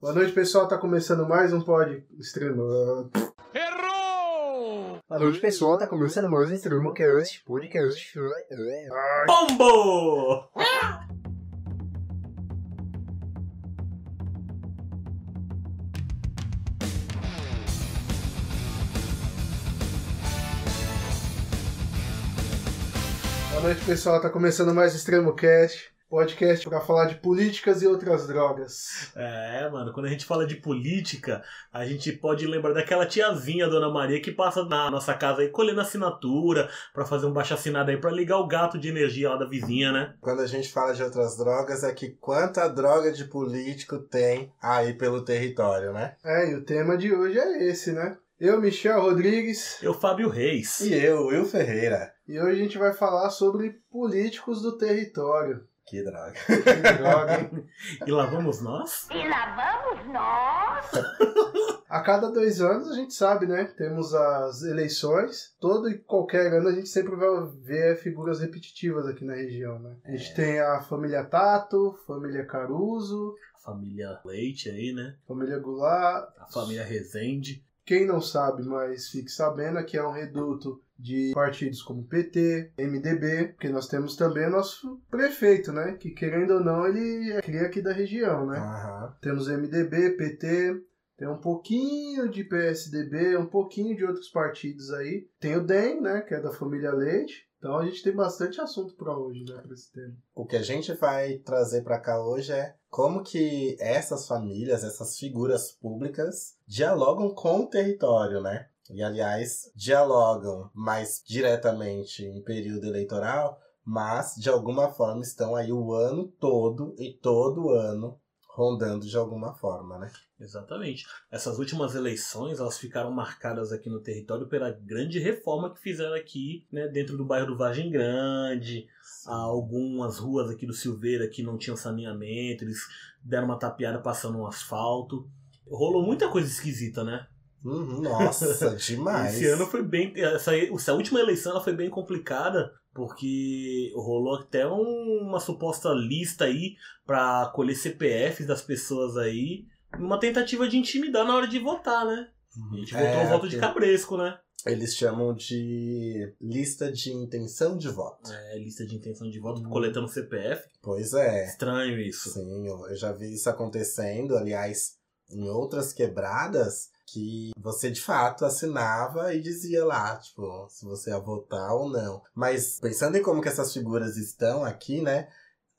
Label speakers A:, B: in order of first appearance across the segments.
A: Boa noite, pessoal. Tá começando mais um pod extremo.
B: Boa noite, pessoal. Tá começando mais um Extremo Cast, podcast.
C: Pombo!
A: Boa noite, pessoal. Tá começando mais um Extremo Cast, podcast pra falar de políticas e outras drogas.
C: É, mano, quando a gente fala de política, a gente pode lembrar daquela tiazinha, Dona Maria, que passa na nossa casa aí colhendo assinatura pra fazer um baixo assinado aí pra ligar o gato de energia lá da vizinha, né?
D: Quando a gente fala de outras drogas, é que quanta droga de político tem aí pelo território, né?
A: É, e o tema de hoje é esse, né? Eu, Michel Rodrigues,
C: Eu, Fábio Reis.
D: E eu, Will Ferreira.
A: e hoje a gente vai falar sobre políticos do território.
D: Que droga.
A: Que droga, hein?
C: E lá vamos nós?
E: E lá vamos nós.
A: A cada dois anos a gente sabe, né? Temos as eleições. Todo e qualquer ano a gente sempre vai ver figuras repetitivas aqui na região, né? A gente tem a família Tato, família Caruso,
C: A família Leite aí, né?
A: família Goulart.
C: A família Rezende.
A: Quem não sabe, mas fique sabendo que é um reduto de partidos como PT, MDB, porque nós temos também o nosso prefeito, né? Que querendo ou não, ele é cria aqui da região, né?
D: Aham.
A: Temos MDB, PT, tem um pouquinho de PSDB, um pouquinho de outros partidos aí. Tem o DEM, né, que é da família Leite. Então a gente tem bastante assunto para hoje, né, para esse tema.
D: O que a gente vai trazer pra cá hoje é como que essas famílias, essas figuras públicas dialogam com o território, né? E aliás, dialogam mais diretamente em período eleitoral, mas de alguma forma estão aí o ano todo e todo ano rondando de alguma forma, né?
C: Exatamente. Essas últimas eleições, elas ficaram marcadas aqui no território pela grande reforma que fizeram aqui, né, dentro do bairro do Vargem Grande, algumas ruas aqui do Silveira que não tinham saneamento, eles deram uma tapeada passando um asfalto. Rolou muita coisa esquisita, né?
D: Uhum, nossa, demais.
C: Esse ano foi bem. Essa, essa última eleição ela foi bem complicada, porque rolou até um- uma suposta lista aí pra colher CPFs das pessoas aí, numa tentativa de intimidar na hora de votar, né? A gente votou
D: É,
C: o voto de cabresco, né?
D: Eles chamam de lista de intenção de voto.
C: É, lista de intenção de voto,
D: Hum.
C: coletando CPF.
D: Pois é.
C: Estranho isso.
D: Sim, eu já vi isso acontecendo, aliás, em outras quebradas, que você de fato assinava e dizia lá, tipo, se você ia votar ou não. Mas pensando em como que essas figuras estão aqui, né?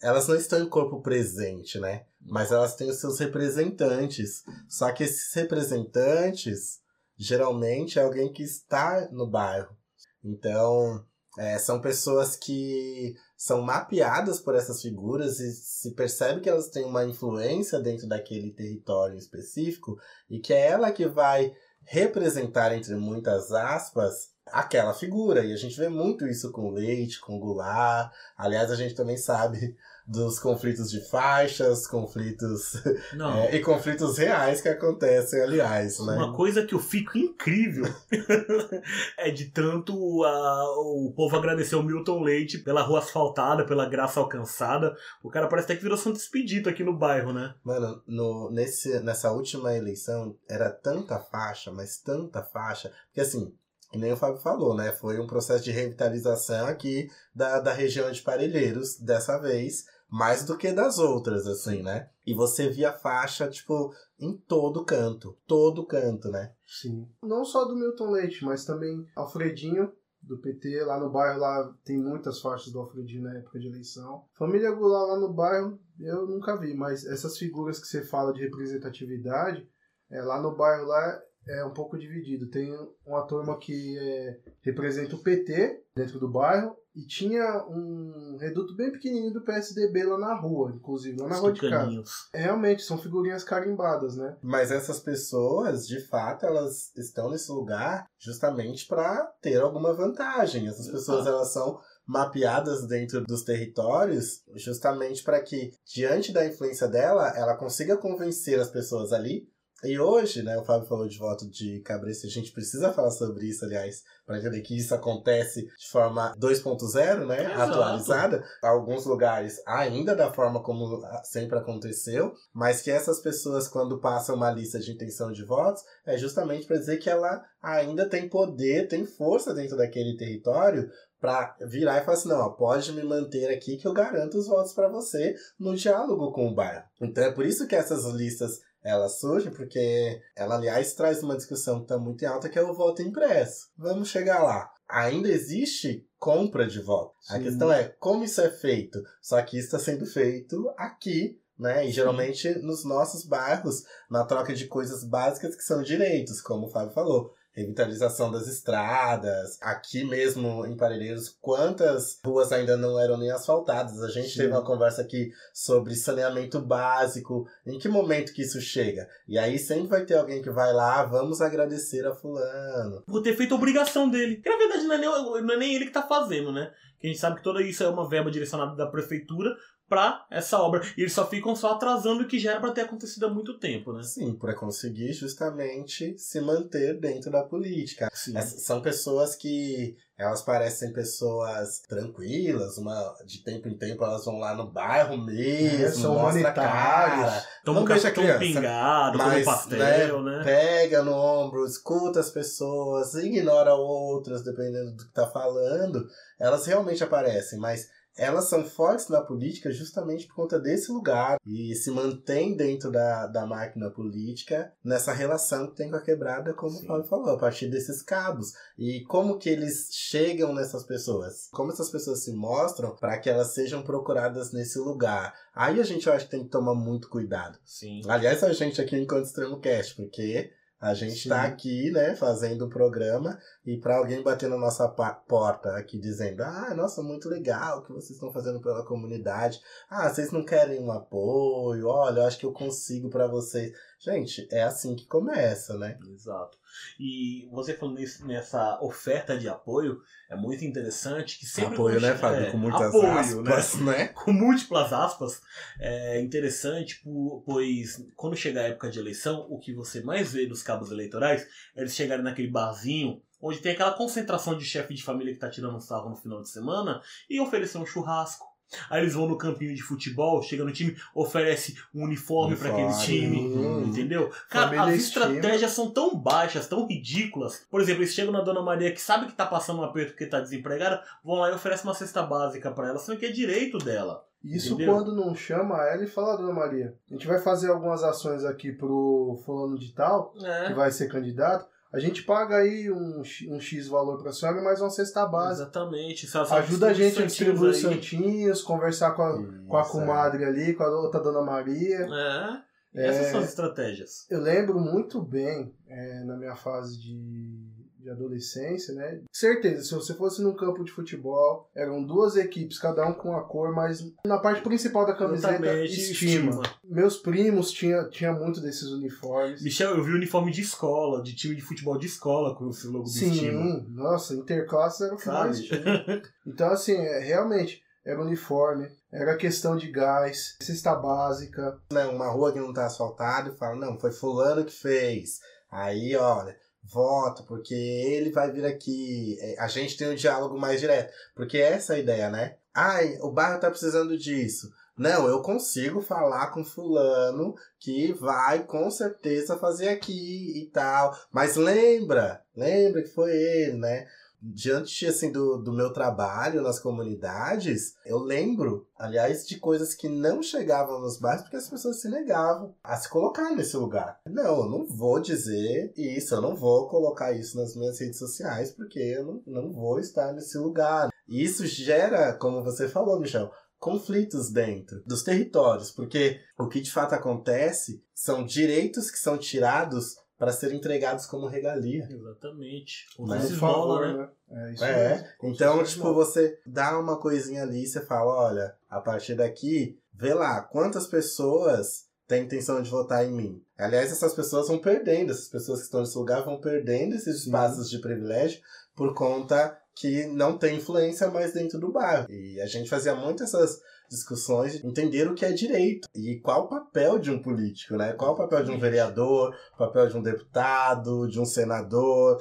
D: Elas não estão em corpo presente, né? Mas elas têm os seus representantes. Só que esses representantes, geralmente, é alguém que está no bairro. Então, é, são pessoas que são mapeadas por essas figuras e se percebe que elas têm uma influência dentro daquele território específico e que é ela que vai representar, entre muitas aspas, aquela figura. E a gente vê muito isso com Leite, com Goulart. Aliás, a gente também sabe dos conflitos de faixas, conflitos
C: Não.
D: é, e conflitos reais que acontecem, aliás, né?
C: Uma coisa que eu fico incrível é de tanto a- o povo agradecer o Milton Leite pela rua asfaltada, pela graça alcançada. O cara parece até que virou Santo Expedito aqui no bairro, né?
D: Mano, no, nesse, nessa última eleição era tanta faixa, mas tanta faixa, que assim, que nem o Fábio falou, né? Foi um processo de revitalização aqui da, da região de Parelheiros, dessa vez, mais do que das outras, assim, né? E você via faixa, tipo, em todo canto, todo canto, né?
A: Sim. Não só do Milton Leite, mas também Alfredinho, do PT, lá no bairro lá tem muitas faixas do Alfredinho na época de eleição. Família Goulart lá no bairro, eu nunca vi, mas essas figuras que você fala de representatividade, é, lá no bairro lá é um pouco dividido. Tem uma turma que é, representa o PT dentro do bairro e tinha um reduto bem pequenininho do PSDB lá na rua, inclusive, lá na
C: Os
A: rua de casa. É, Realmente, são figurinhas carimbadas, né?
D: Mas essas pessoas, de fato, elas estão nesse lugar justamente para ter alguma vantagem. Essas pessoas elas são mapeadas dentro dos territórios justamente para que, diante da influência dela, ela consiga convencer as pessoas ali E hoje, né, o Fábio falou de voto de cabresto, a gente precisa falar sobre isso, aliás, para entender que isso acontece de forma 2.0, né,
C: Exato.
D: atualizada. Alguns lugares ainda da forma como sempre aconteceu, mas que essas pessoas, quando passam uma lista de intenção de votos, é justamente para dizer que ela ainda tem poder, tem força dentro daquele território para virar e falar assim, não, ó, pode me manter aqui que eu garanto os votos para você no diálogo com o bairro. Então é por isso que essas listas elas surgem, porque ela, aliás, traz uma discussão que está muito em alta, que é o voto impresso. Vamos chegar lá. Ainda existe compra de voto. A
A: Sim.
D: questão é como isso é feito. Só que isso está sendo feito aqui, né? E geralmente nos nossos bairros, na troca de coisas básicas que são direitos, como o Fábio falou. Revitalização das estradas. Aqui mesmo em Parelheiros, quantas ruas ainda não eram nem asfaltadas? A gente
A: Sim.
D: teve uma conversa aqui sobre saneamento básico. Em que momento que isso chega? E aí sempre vai ter alguém que vai lá, "Ah, vamos agradecer a fulano.
C: Por ter feito a obrigação dele. Que na verdade não é, nem, não é nem ele que tá fazendo, né? Que a gente sabe que toda isso é uma verba direcionada da prefeitura pra essa obra. E eles só ficam só atrasando o que já era pra ter acontecido há muito tempo, né?
D: Sim, para conseguir justamente se manter dentro da política. São pessoas que elas parecem pessoas tranquilas, uma de tempo em tempo elas vão lá no bairro mesmo,
A: É, são
D: mostra a cara.
C: Toma um
D: não deixa criança,
C: pingado, toma um
D: mas,
C: pastel, né?
D: pega no ombro, escuta as pessoas, ignora outras, dependendo do que tá falando, elas realmente aparecem, mas elas são fortes na política justamente por conta desse lugar e se mantém dentro da, da máquina política nessa relação que tem com a quebrada, como
C: Sim.
D: o Fábio falou, a partir desses cabos. E como que eles chegam nessas pessoas? Como essas pessoas se mostram para que elas sejam procuradas nesse lugar? Aí a gente eu acho que tem que tomar muito cuidado.
C: Sim.
D: Aliás, a gente aqui Enquanto Extremo Cast, porque a gente
A: Sim.
D: tá aqui, né, fazendo o programa e para alguém bater na nossa porta aqui dizendo: "Ah, nossa, muito legal o que vocês estão fazendo pela comunidade. Ah, vocês não querem um apoio? Olha, eu acho que eu consigo para vocês". Gente, é assim que começa, né?
C: Exato. E você falando nesse- nessa oferta de apoio, é muito interessante que sempre.
D: apoio, né, Fábio?
C: é,
D: Com muitas
C: apoio, né?
D: aspas, né?
C: com múltiplas aspas, é interessante, po- pois quando chegar a época de eleição, o que você mais vê nos cabos eleitorais é eles chegarem naquele barzinho onde tem aquela concentração de chefe de família que tá tirando um sarro no final de semana e oferecer um churrasco. Aí eles vão no campinho de futebol, chega no time, oferece um uniforme pra aquele time,
A: Hum.
C: entendeu? Cara,
A: Família
C: as estratégias são tão baixas, tão ridículas. Por exemplo, eles chegam na Dona Maria que sabe que tá passando um aperto porque tá desempregada, vão lá e oferecem uma cesta básica pra ela, sendo que é direito dela.
A: Isso
C: Entendeu?
A: quando não chama ela e fala, Dona Maria, a gente vai fazer algumas ações aqui pro fulano de tal, que
C: É.
A: vai ser candidato, a gente paga aí um, X- um X valor pra senhora e mais uma cesta básica.
C: Exatamente.
A: Ajuda a gente a distribuir os santinhos, conversar com a, com a
D: Isso,
A: comadre ali, com a outra Dona Maria.
C: É. Essas
A: É.
C: são as estratégias.
A: Eu lembro muito bem, é, na minha fase de, de adolescência, né? Certeza, se você fosse num campo de futebol, eram duas equipes, cada um com a cor, mas na parte principal da camiseta, estima.
C: estima.
A: Meus primos tinham tinha muito desses uniformes.
C: Michel, eu vi uniforme de escola, de time de futebol de escola com esse logo do estima.
A: Sim, nossa, interclasse era o que
C: Sabe?
A: mais tinha. Então, assim, é, realmente, era uniforme, era questão de gás, cesta básica.
D: né, uma rua que não tá asfaltada e fala, não, foi fulano que fez. Aí, olha, voto, porque ele vai vir aqui. É, A gente tem um diálogo mais direto. Porque essa é a ideia, né? Ai, o bairro tá precisando disso. Não, eu consigo falar com fulano que vai com certeza fazer aqui e tal. Mas lembra, lembra que foi ele, né? Diante assim do, do meu trabalho nas comunidades, eu lembro, aliás, de coisas que não chegavam nos bairros porque as pessoas se negavam a se colocar nesse lugar. Não, eu não vou dizer isso, eu não vou colocar isso nas minhas redes sociais porque eu não, não vou estar nesse lugar. E isso gera, como você falou, Michel, conflitos dentro dos territórios, porque o que de fato acontece são direitos que são tirados para serem entregados como regalia.
C: Exatamente.
D: Né?
C: Não
A: Por
C: se
A: favor,
C: né?
A: né? É isso
D: É,
A: mesmo.
D: Então, tipo,
A: mal.
D: você dá uma coisinha ali e você fala, olha, a partir daqui, vê lá, quantas pessoas têm intenção de votar em mim. Aliás, essas pessoas vão perdendo, essas pessoas que estão nesse lugar vão perdendo esses
A: Sim.
D: espaços de privilégio por conta que não tem influência mais dentro do bairro. E a gente fazia muito essas discussões, entender o que é direito e qual o papel de um político, né? Qual o papel de um vereador, o papel de um deputado, de um senador.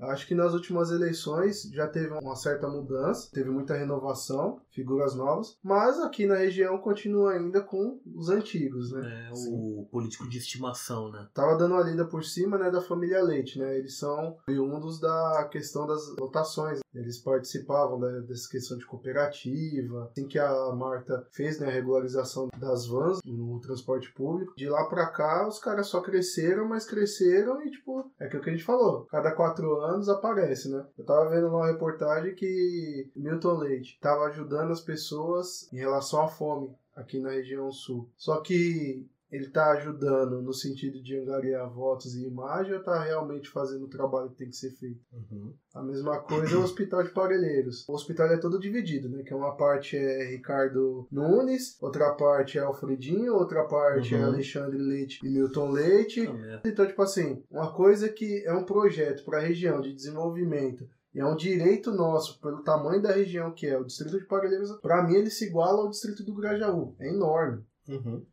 A: Acho que nas últimas eleições já teve uma certa mudança, teve muita renovação, figuras novas, mas aqui na região continua ainda com os antigos, né?
C: É o político de estimação, né?
A: Tava dando uma lida por cima, né, da família Leite, né? Eles são oriundos da questão das votações. Eles participavam da, dessa questão de cooperativa. Assim que a Marta fez né, a regularização das vans no transporte público, de lá pra cá os caras só cresceram, mas cresceram e, tipo, é aquilo que a gente falou. Cada quatro anos aparece, né? Eu tava vendo uma reportagem que Milton Leite tava ajudando as pessoas em relação à fome aqui na região sul. Só que ele está ajudando no sentido de angariar votos e imagem ou está realmente fazendo o trabalho que tem que ser feito?
D: Uhum.
A: A mesma coisa é o Hospital de Parelheiros. O hospital é todo dividido, né? Que uma parte é Ricardo Nunes, outra parte é Alfredinho, outra parte é
D: Uhum.
A: Alexandre Leite e Milton Leite.
C: Merda.
A: Então, tipo assim, uma coisa que é um projeto para a região de desenvolvimento e é um direito nosso, pelo tamanho da região que é o Distrito de Parelheiros, para mim ele se iguala ao Distrito do Grajaú. É enorme.
D: Uhum.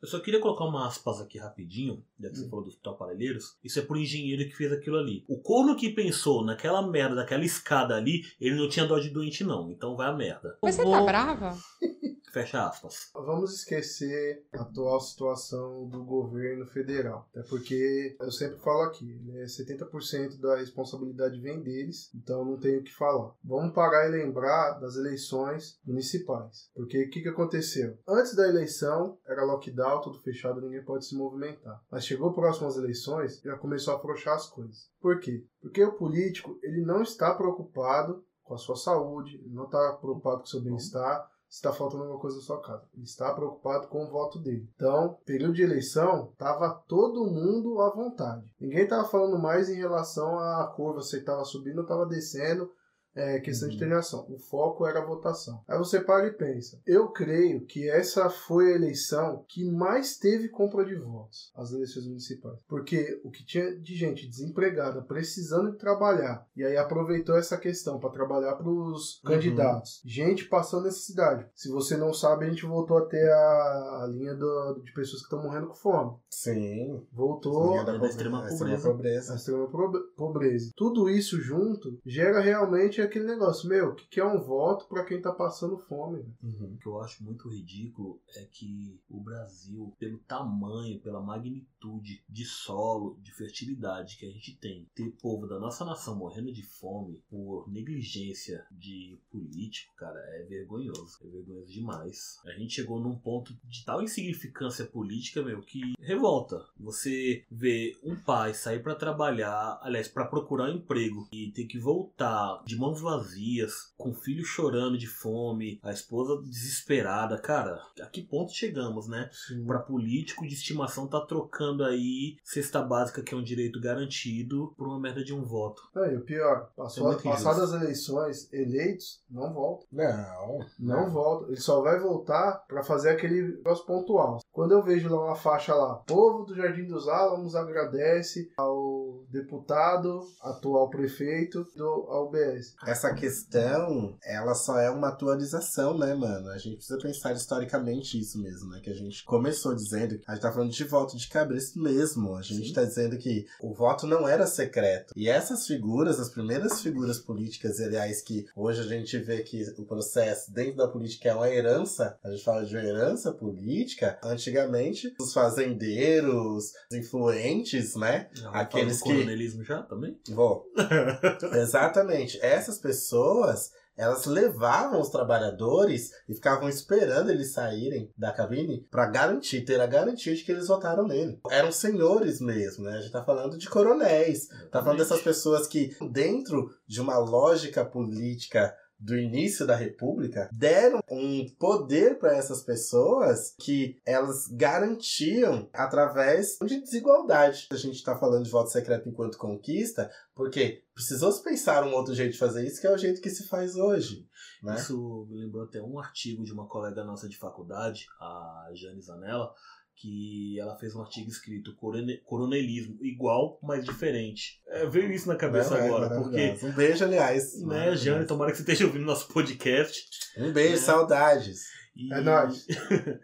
C: Eu só queria colocar uma aspas aqui rapidinho, já que você falou do Hospital Parelheiros. Isso é pro engenheiro que fez aquilo ali. O corno que pensou naquela merda, daquela escada ali, ele não tinha dó de doente, não. Então vai a merda.
F: Mas você tá brava?
C: Fecha aspas.
A: Vamos esquecer a atual situação do governo federal. Até porque eu sempre falo aqui, né, 70% da responsabilidade vem deles, então não tenho o que falar. Vamos parar e lembrar das eleições municipais. Porque o que, que aconteceu? Antes da eleição, era lockdown, tudo fechado, ninguém pode se movimentar. Mas chegou próximas eleições, já começou a afrouxar as coisas. Por quê? Porque o político, ele não está preocupado com a sua saúde, não está preocupado com o seu bem-estar, está faltando alguma coisa na sua casa. Ele está preocupado com o voto dele. Então, período de eleição, tava todo mundo à vontade. Ninguém tava falando mais em relação à curva, se estava subindo ou estava descendo. É, questão de
D: Uhum.
A: treinação. O foco era a votação. Aí você para e pensa. Eu creio que essa foi a eleição que mais teve compra de votos, as eleições municipais. Porque o que tinha de gente desempregada, precisando de trabalhar, e aí aproveitou essa questão para trabalhar para os
D: Uhum.
A: candidatos. Gente passando necessidade. Se você não sabe, a gente voltou a ter a, a linha do- de pessoas que estão morrendo com fome.
D: Sim.
A: Voltou
D: Linha
C: da
D: pobre-
C: extrema
D: a
C: pobreza.
D: pobreza.
A: a extrema pobreza. Tudo isso junto gera realmente aquele negócio, meu, que que é um voto para quem tá passando fome?
D: Uhum.
C: O que eu acho muito ridículo é que o Brasil, pelo tamanho, pela magnitude de solo, de fertilidade que a gente tem, ter povo da nossa nação morrendo de fome por negligência de político, cara, é vergonhoso. É vergonhoso demais. A gente chegou num ponto de tal insignificância política, meu, que revolta. Você vê um pai sair pra trabalhar, aliás, pra procurar um emprego e ter que voltar de mãos vazias, com o filho chorando de fome, a esposa desesperada. Cara, a que ponto chegamos, né? Pra político de estimação tá trocando aí cesta básica, que é um direito garantido, por uma merda de um voto.
A: Aí, o pior,
C: É
A: passou,
C: muito
A: passadas as eleições, eleitos, não voltam.
D: Não.
A: Não volta. Ele só vai voltar para fazer aquele negócio pontual. Quando eu vejo lá uma faixa lá, povo do Jardim dos Álamos agradece ao deputado, atual prefeito do AUBS.
D: Essa questão, ela só é uma atualização, né, mano? A gente precisa pensar historicamente isso mesmo, né? Que a gente começou dizendo, a gente tá falando de voto de cabresto mesmo. A gente
C: Sim.
D: tá dizendo que o voto não era secreto. E essas figuras, as primeiras figuras políticas, aliás, que hoje a gente vê que o processo dentro da política é uma herança, a gente fala de uma herança política, antigamente, os fazendeiros, os influentes, né?
C: Já
D: Aqueles que-
C: já também?
D: Vou. Exatamente. Essas pessoas, elas levavam os trabalhadores e ficavam esperando eles saírem da cabine para garantir, ter a garantia de que eles votaram nele. Eram senhores mesmo, né? A gente tá falando de coronéis. Tá falando dessas pessoas que, dentro de uma lógica política do início da República, deram um poder para essas pessoas que elas garantiam através de desigualdade. A gente está falando de voto secreto enquanto conquista, porque precisou se pensar um outro jeito de fazer isso, que é o jeito que se faz hoje. Né?
C: Isso me lembrou até um artigo de uma colega nossa de faculdade, a Jane Zanella, que ela fez um artigo escrito "Corone- Coronelismo igual, mas diferente. É, veio isso na cabeça
D: Não, é
C: agora, porque.
D: Um beijo, aliás.
C: né, Jane, tomara que você esteja ouvindo nosso podcast.
D: Um beijo,
C: né?
D: saudades.
C: E-
A: É nóis.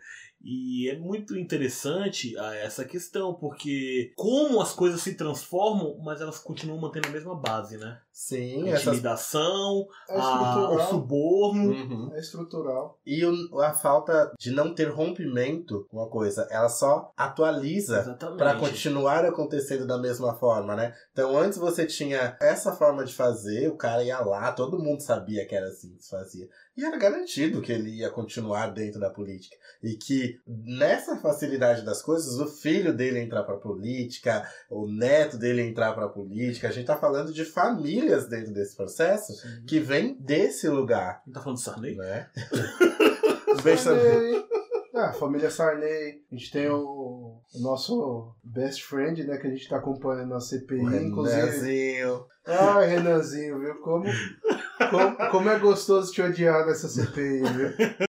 C: E é muito interessante ah, essa questão, porque como as coisas se transformam, mas elas continuam mantendo a mesma base, né?
D: Sim,
C: A
D: essas.
C: intimidação,
A: É
C: a- o suborno.
D: Uhum.
A: É estrutural.
D: E o- a falta de não ter rompimento com uma coisa, ela só atualiza para continuar acontecendo da mesma forma, né? Então antes você tinha essa forma de fazer, o cara ia lá, todo mundo sabia que era assim que se fazia. E era garantido que ele ia continuar dentro da política. E que nessa facilidade das coisas, o filho dele entrar pra política, o neto dele entrar pra política, a gente tá falando de famílias dentro desse processo que vem desse lugar,
C: Não tá falando do Sarney?
D: né?
A: Sarney. Ah, família Sarney. A gente tem o, o nosso best friend, né? Que a gente tá acompanhando a CPI.
D: O
A: inclusive.
D: Renanzinho.
A: Ai, Renanzinho, viu? Como, como, como é gostoso te odiar nessa CPI, viu?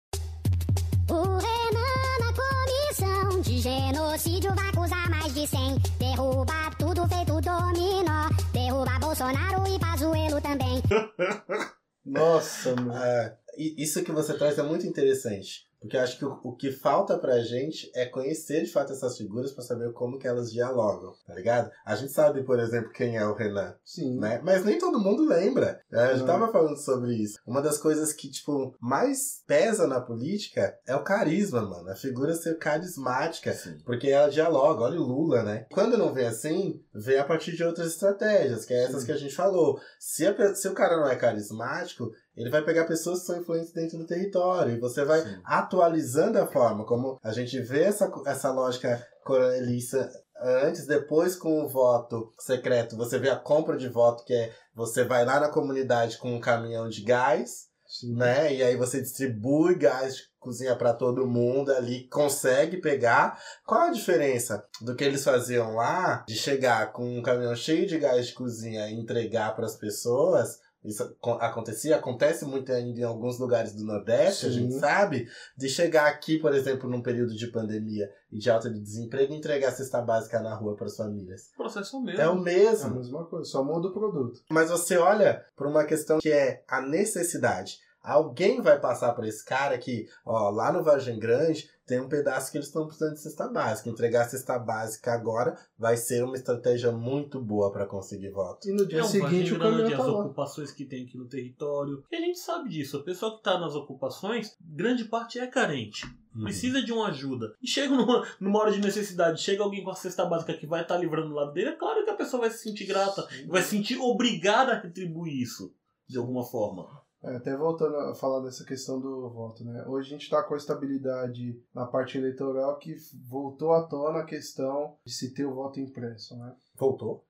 A: Nossa, mano.
D: É, isso que você traz é muito interessante. Porque eu acho que o, o que falta pra gente é conhecer de fato essas figuras pra saber como que elas dialogam, tá ligado? A gente sabe, por exemplo, quem é o Renan,
A: Sim.
D: né? Mas nem todo mundo lembra. né? A gente tava falando sobre isso. Uma das coisas que, tipo, mais pesa na política é o carisma, mano. A figura ser carismática. Porque ela dialoga, olha o Lula, né? Quando não vem assim, vem a partir de outras estratégias, que é essas
A: Sim.
D: que a gente falou. Se, a se o cara não é carismático, ele vai pegar pessoas que são influentes dentro do território. E você vai
C: Sim.
D: atualizando a forma como a gente vê essa, essa lógica coronelista antes, depois com o voto secreto, você vê a compra de voto, que é você vai lá na comunidade com um caminhão de gás,
A: Sim.
D: né? E aí você distribui gás de cozinha para todo mundo ali, consegue pegar. Qual a diferença do que eles faziam lá de chegar com um caminhão cheio de gás de cozinha e entregar para as pessoas? Isso acon- acontecia, acontece muito ainda em alguns lugares do Nordeste, a
A: Sim.
D: gente sabe, de chegar aqui, por exemplo, num período de pandemia e de alta de desemprego e entregar a cesta básica na rua para as famílias.
C: O processo é o mesmo.
D: É o
A: É a
D: mesmo.
A: mesma coisa, só muda o produto.
D: Mas você olha para uma questão que é a necessidade. Alguém vai passar para esse cara que, ó, lá no Vargem Grande tem um pedaço que eles estão precisando de cesta básica. Entregar a cesta básica agora vai ser uma estratégia muito boa para conseguir voto.
A: E no dia
C: É
A: seguinte o caminhão
C: Grande,
A: tá
C: as
A: lá.
C: ocupações que tem aqui no território. E a gente sabe disso. A pessoa que está nas ocupações, grande parte é carente.
D: Uhum.
C: Precisa de uma ajuda. E chega numa, numa hora de necessidade, chega alguém com a cesta básica que vai estar livrando o lado dele, é claro que a pessoa vai se sentir grata, vai se sentir obrigada a retribuir isso, de alguma forma.
A: É, até voltando a falar dessa questão do voto, né? Hoje a gente está com a estabilidade na parte eleitoral que voltou à tona a questão de se ter o voto impresso, né?
D: Voltou?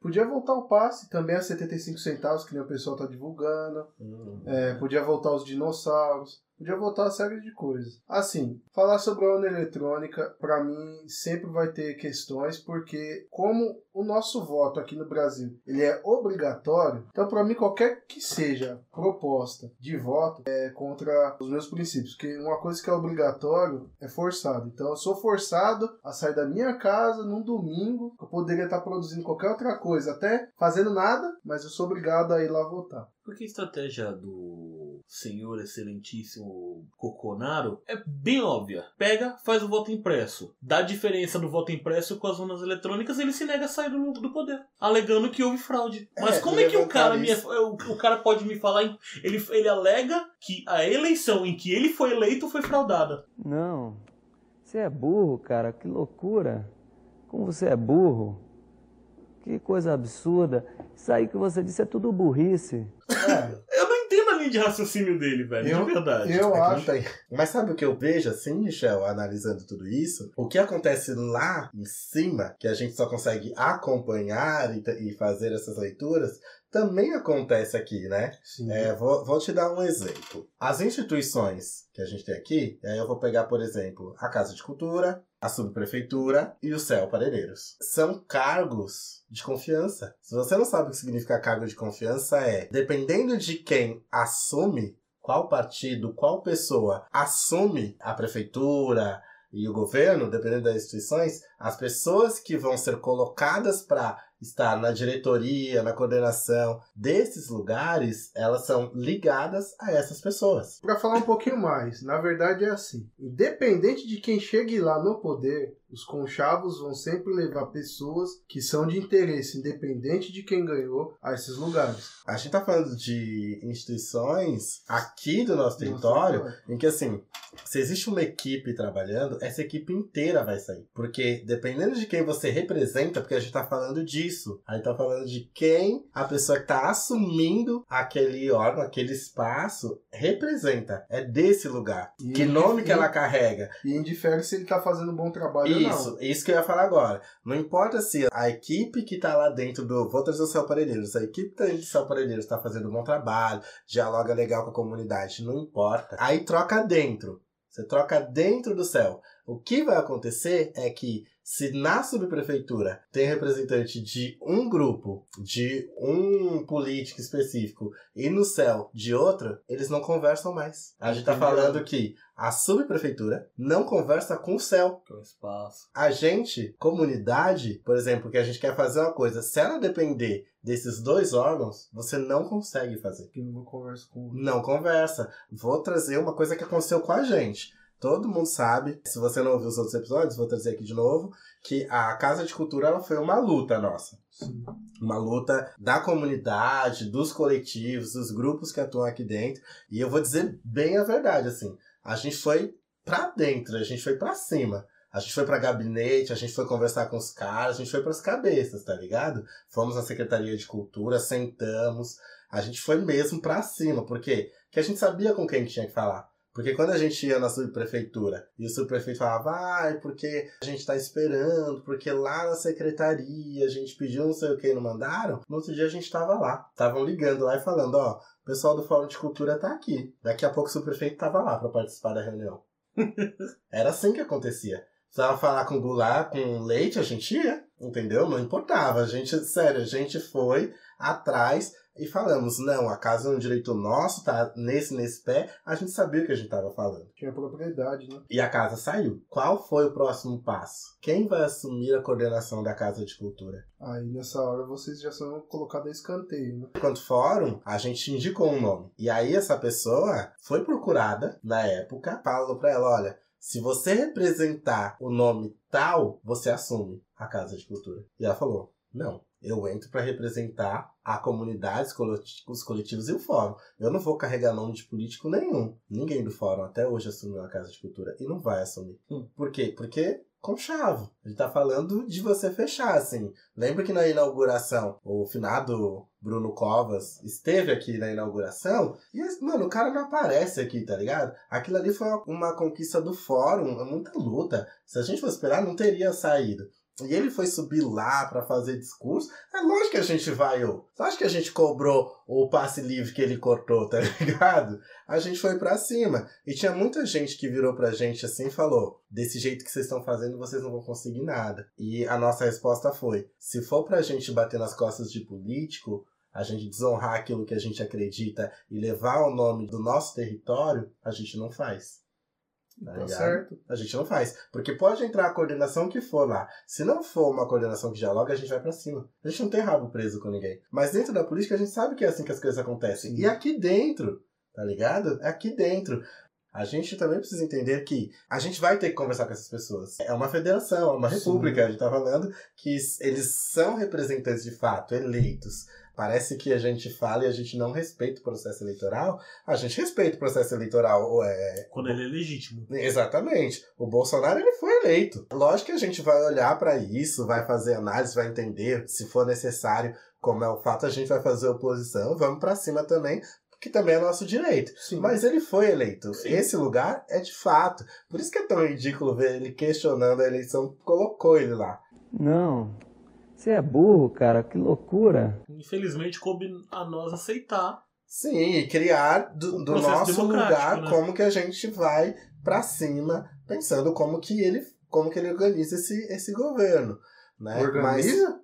A: Podia voltar o passe também a 75 centavos, que nem o pessoal tá divulgando.
D: Hum.
A: É, podia voltar os dinossauros. Podia voltar uma série de coisas. Assim, falar sobre a urna eletrônica, pra mim, sempre vai ter questões, porque como o nosso voto aqui no Brasil, ele é obrigatório, então pra mim qualquer que seja proposta de voto é contra os meus princípios, porque uma coisa que é obrigatório é forçado. Então eu sou forçado a sair da minha casa num domingo, que eu poderia estar produzindo qualquer outra coisa, até fazendo nada, mas eu sou obrigado a ir lá votar.
C: Porque a estratégia do senhor excelentíssimo Coconaro é bem óbvia. Pega, faz o voto impresso. Dá diferença do voto impresso com as urnas eletrônicas, ele se nega a sair do, do poder, alegando que houve fraude. Mas
D: É,
C: como é que o cara, me,
D: isso.
C: o, o cara pode me falar? em- Ele, ele alega que a eleição em que ele foi eleito foi fraudada.
G: Não. Você é burro, cara. Que loucura. Como você é burro. Que coisa absurda. Isso aí que você disse é tudo burrice.
A: É,
C: Eu não entendo a linha de raciocínio dele, velho.
A: Eu-
C: de verdade.
A: eu
D: É
A: acho.
D: Mas sabe o que eu vejo assim, Michel, analisando tudo isso? O que acontece lá em cima, que a gente só consegue acompanhar e, e fazer essas leituras, também acontece aqui, né?
A: sim.
D: É, vou, vou te dar um exemplo. As instituições que a gente tem aqui, aí eu vou pegar, por exemplo, a Casa de Cultura, a Subprefeitura e o CEL Parelheiros. São cargos de confiança. Se você não sabe o que significa cargo de confiança, é dependendo de quem assume, qual partido, qual pessoa assume a prefeitura e o governo, dependendo das instituições, as pessoas que vão ser colocadas para está na diretoria, na coordenação desses lugares, elas são ligadas a essas pessoas.
A: Pra falar um pouquinho mais, na verdade é assim: independente de quem chegue lá no poder, os conchavos vão sempre levar pessoas que são de interesse, independente de quem ganhou, a esses lugares.
D: A gente tá falando de instituições aqui do nosso território, em que assim, se existe uma equipe trabalhando, essa equipe inteira vai sair. Porque dependendo de quem você representa, porque a gente tá falando disso, a gente tá falando de quem a pessoa que tá assumindo aquele órgão, aquele espaço, representa. É desse lugar.
A: E
D: que nome que ela carrega.
A: E indifere se ele tá fazendo um bom trabalho ou não.
D: Isso, isso que eu ia falar agora. Não importa se a equipe que tá lá dentro do. Vou trazer o Céu Parelheiros. A equipe tá dentro do Céu Parelheiros tá fazendo um bom trabalho, dialoga legal com a comunidade. Não importa. Aí troca dentro. Você troca dentro do céu. O que vai acontecer é que se na subprefeitura tem representante de um grupo, de um político específico, e no céu de outro, eles não conversam mais. A gente tá falando que a subprefeitura não conversa com o céu.
C: Que é o espaço.
D: A gente, comunidade, por exemplo, que a gente quer fazer uma coisa, se ela depender desses dois órgãos, você não consegue fazer.
A: Que eu não converso com
D: Não conversa. Vou trazer uma coisa que aconteceu com a gente. Todo mundo sabe, se você não ouviu os outros episódios, vou trazer aqui de novo, que a Casa de Cultura ela foi uma luta nossa.
A: Sim.
D: Uma luta da comunidade, dos coletivos, dos grupos que atuam aqui dentro. E eu vou dizer bem a verdade, assim. A gente foi pra dentro, a gente foi pra cima. A gente foi pra gabinete, a gente foi conversar com os caras, a gente foi pras cabeças, tá ligado? Fomos na Secretaria de Cultura, sentamos. A gente foi mesmo pra cima, porque que a gente sabia com quem que tinha que falar. Porque quando a gente ia na subprefeitura e o subprefeito falava, ai, porque a gente tá esperando, porque lá na secretaria a gente pediu não sei o que e não mandaram, no outro dia a gente tava lá. Estavam ligando lá e falando, ó, o pessoal do Fórum de Cultura tá aqui. Daqui a pouco o subprefeito tava lá pra participar da reunião. Era assim que acontecia. Precisava falar com Goulart, com leite, a gente ia, entendeu? Não importava. A gente, sério, a gente foi atrás e falamos, não, a casa é um direito nosso, tá nesse, nesse pé. A gente sabia o que a gente tava falando.
A: Tinha propriedade, né?
D: E a casa saiu. Qual foi o próximo passo? Quem vai assumir a coordenação da Casa de Cultura?
A: Aí nessa hora vocês já são colocados a escanteio, né?
D: Enquanto fórum, a gente indicou um nome. E aí essa pessoa foi procurada na época, falou pra ela, olha, se você representar o nome tal, você assume a Casa de Cultura. E ela falou, não, eu entro pra representar a comunidade, os coletivos e o fórum. Eu não vou carregar nome de político nenhum. Ninguém do fórum até hoje assumiu a Casa de Cultura e não vai assumir.
C: Hum.
D: Por quê? Porque com chave. Ele tá falando de você fechar, assim. Lembra que na inauguração, o finado Bruno Covas esteve aqui na inauguração e, mano, o cara não aparece aqui, tá ligado? Aquilo ali foi uma, uma conquista do fórum, é muita luta. Se a gente fosse esperar, não teria saído. E ele foi subir lá pra fazer discurso. É lógico que a gente vai, ô. Você acha que a gente cobrou o passe livre que ele cortou, tá ligado? A gente foi pra cima. E tinha muita gente que virou pra gente assim e falou: desse jeito que vocês estão fazendo, vocês não vão conseguir nada. E a nossa resposta foi: se for pra gente bater nas costas de político, a gente desonrar aquilo que a gente acredita e levar o nome do nosso território, a gente não faz. Tá
A: Tá certo.
D: A gente não faz. Porque pode entrar a coordenação que for lá. Se não for uma coordenação que dialoga, a gente vai pra cima. A gente não tem rabo preso com ninguém. Mas dentro da política, a gente sabe que é assim que as coisas acontecem.
A: Sim.
D: E aqui dentro, tá ligado? É aqui dentro. A gente também precisa entender que a gente vai ter que conversar com essas pessoas. É uma federação, é uma
A: Sim.
D: república. A gente tá falando que eles são representantes de fato, eleitos. Parece que a gente fala e a gente não respeita o processo eleitoral. A gente respeita o processo eleitoral. É,
C: Quando ele é legítimo.
D: Exatamente. O Bolsonaro ele foi eleito. Lógico que a gente vai olhar pra isso, vai fazer análise, vai entender, se for necessário, como é o fato, a gente vai fazer oposição, vamos pra cima também, que também é nosso direito.
A: Sim.
D: Mas ele foi eleito.
C: Sim.
D: Esse lugar é de fato. Por isso que é tão ridículo ver ele questionando a eleição, colocou ele lá.
G: Não. Você é burro, cara. Que loucura.
C: Infelizmente, coube a nós aceitar.
D: Sim, e criar do, do nosso lugar
C: né?
D: como que a gente vai pra cima, pensando como que ele, como que ele organiza esse, esse governo, né?
A: Organiza?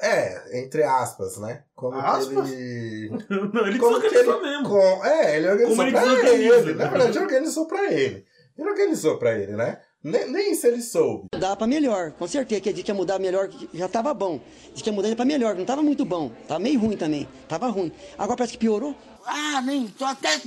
D: Mas, é, entre aspas, né? Como
A: Aspas?
D: que ele
C: Não, ele
D: Como que ele-
C: mesmo.
D: com- é, ele organizou
C: Como ele
D: pra
C: desorganiza,
D: ele. Na
C: né?
D: verdade, organizou pra ele. Ele organizou pra ele, né? Nem, nem isso ele soube.
H: Dá pra melhor, com certeza. Que a gente ia mudar melhor, já tava bom. Diz que ia mudar pra melhor, não tava muito bom. Tava meio ruim também. Tava ruim. Agora parece que piorou.
I: Ah, nem, tô até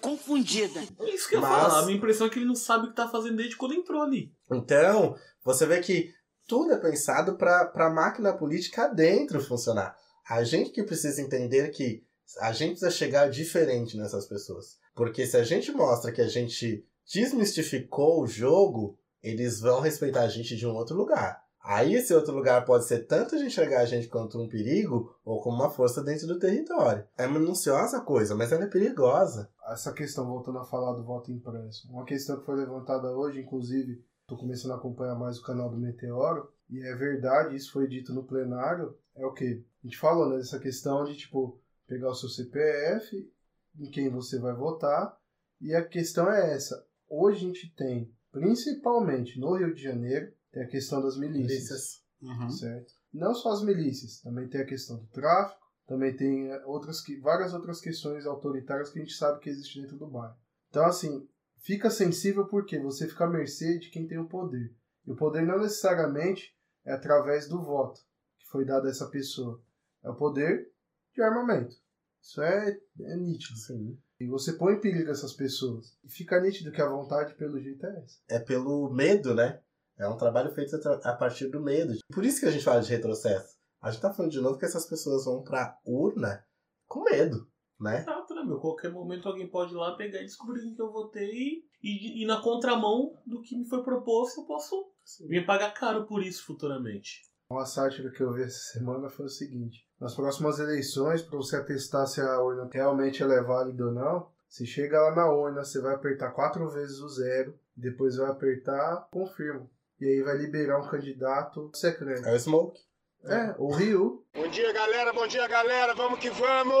I: confundida.
C: É isso que eu
D: Mas-
C: falar. A minha impressão é que ele não sabe o que tá fazendo desde quando entrou ali.
D: Então, você vê que tudo é pensado para a máquina política dentro funcionar. A gente que precisa entender que a gente precisa chegar diferente nessas pessoas. Porque se a gente mostra que a gente desmistificou o jogo, eles vão respeitar a gente de um outro lugar. Aí esse outro lugar pode ser tanto de enxergar a gente quanto um perigo ou como uma força dentro do território. É minuciosa coisa, mas ela é perigosa.
A: essa questão, voltando a falar do voto impresso, uma questão que foi levantada hoje, inclusive, estou começando a acompanhar mais o canal do Meteoro, e é verdade, isso foi dito no plenário, é o que? A gente falou né, dessa questão de, tipo, pegar o seu CPF, em quem você vai votar, e a questão é essa. Hoje a gente tem, principalmente no Rio de Janeiro, tem a questão das milícias.
D: Milícias.
A: certo? Não só as milícias, também tem a questão do tráfico, também tem eh, outras que- várias outras questões autoritárias que a gente sabe que existe dentro do bairro. Então, assim, fica sensível porque você fica à mercê de quem tem o poder. E o poder não necessariamente é através do voto que foi dado a essa pessoa. É o poder de armamento. Isso é, é nítido.
D: Sim.
A: E você põe em perigo essas pessoas. E fica nítido que a vontade, pelo jeito, é essa.
D: é pelo medo, né? É um trabalho feito a partir do medo. Por isso que a gente fala de retrocesso. A gente tá falando de novo que essas pessoas vão pra urna com medo, né?
C: Exato, né, meu? Qualquer momento alguém pode ir lá pegar e descobrir quem que eu votei e, e na contramão do que me foi proposto eu posso me pagar caro por isso futuramente.
A: Uma sátira que eu vi essa semana foi o seguinte: nas próximas eleições, para você atestar se a urna realmente é válida ou não, você chega lá na urna, você vai apertar quatro vezes o zero, depois vai apertar confirma. E aí vai liberar um candidato secreto.
D: É o Smoke.
A: É, o Ryu.
J: Bom dia, galera. Bom dia, galera. Vamos que vamos.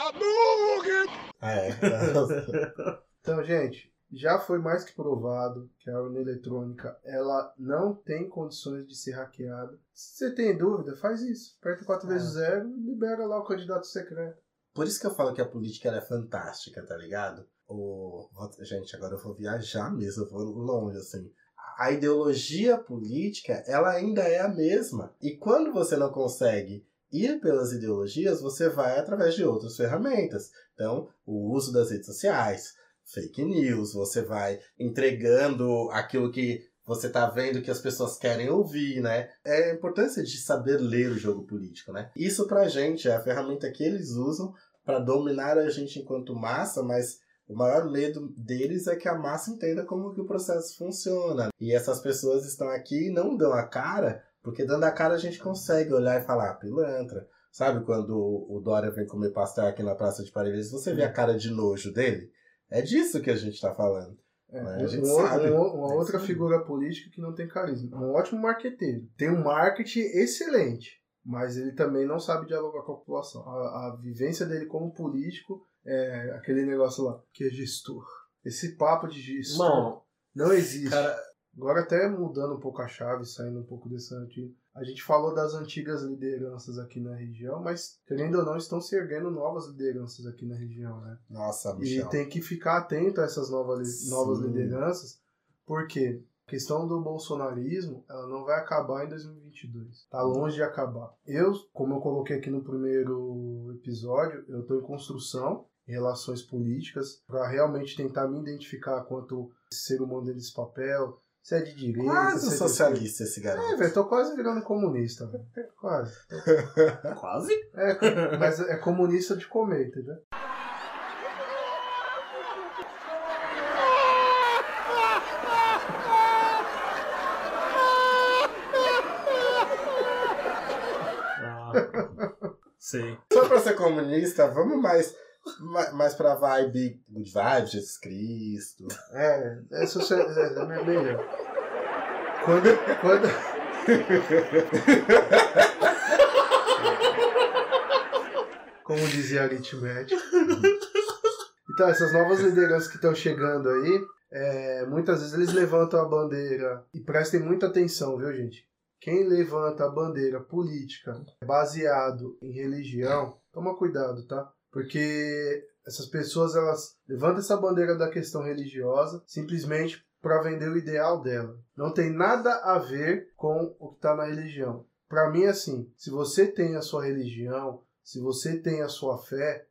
J: Hadouken!
D: É.
A: Então, gente, já foi mais que provado que a urna eletrônica ela não tem condições de ser hackeada. Se você tem dúvida, faz isso. Aperta quatro
D: É.
A: vezes zero e libera lá o candidato secreto.
D: Por isso que eu falo que a política é fantástica, tá ligado? O... Gente, agora eu vou viajar mesmo, eu vou longe, assim. A ideologia política, ela ainda é a mesma. E quando você não consegue ir pelas ideologias, você vai através de outras ferramentas. Então, o uso das redes sociais, fake news, você vai entregando aquilo que você tá vendo que as pessoas querem ouvir, né? É a importância de saber ler o jogo político, né? Isso pra gente é a ferramenta que eles usam para dominar a gente enquanto massa, mas o maior medo deles é que a massa entenda como que o processo funciona. E essas pessoas estão aqui e não dão a cara, porque dando a cara a gente consegue olhar e falar, "Ah, pilantra. Sabe quando o Dória vem comer pastel aqui na Praça de Parelheiros, você vê a cara de nojo dele? É disso que a gente tá falando.
A: É,
D: Mas a gente
A: um-
D: sabe.
A: um- uma
D: É
A: outra figura política que não tem carisma. Um ótimo marqueteiro. Tem um marketing excelente, mas ele também não sabe dialogar com a população. A, a vivência dele como político é aquele negócio lá, que é gestor. Esse papo de gestor
C: Mano,
A: não existe.
C: cara,
A: Agora até mudando um pouco a chave, saindo um pouco desse antigo. A gente falou das antigas lideranças aqui na região, mas querendo ou não, estão se erguendo novas lideranças aqui na região, né?
D: Nossa,
A: E
D: Michel.
A: tem que ficar atento a essas novas,
D: Sim.
A: novas lideranças, porque a questão do bolsonarismo ela não vai acabar em 2022. Tá longe de acabar. Eu, como eu coloquei aqui no primeiro episódio, eu estou em construção em relações políticas para realmente tentar me identificar quanto ser humano desse papel, se é de direita,
D: Quase
A: se é de
D: socialista esse garoto.
A: É, velho, tô quase virando comunista, velho. Quase.
C: quase.
A: É, mas é comunista de comer, entendeu?
C: Ah, sei.
D: Só pra ser comunista, vamos mais, mais, pra vibe good Jesus Cristo.
A: É, é, social... é, é melhor. Quando, quando... Como dizia a aritmética. Então, essas novas lideranças que estão chegando aí, é, muitas vezes eles levantam a bandeira. E prestem muita atenção, viu, gente? Quem levanta a bandeira política baseado em religião, toma cuidado, tá? Porque essas pessoas elas levantam essa bandeira da questão religiosa simplesmente para vender o ideal dela. Não tem nada a ver com o que está na religião. Para mim, assim, se você tem a sua religião, se você tem a sua fé,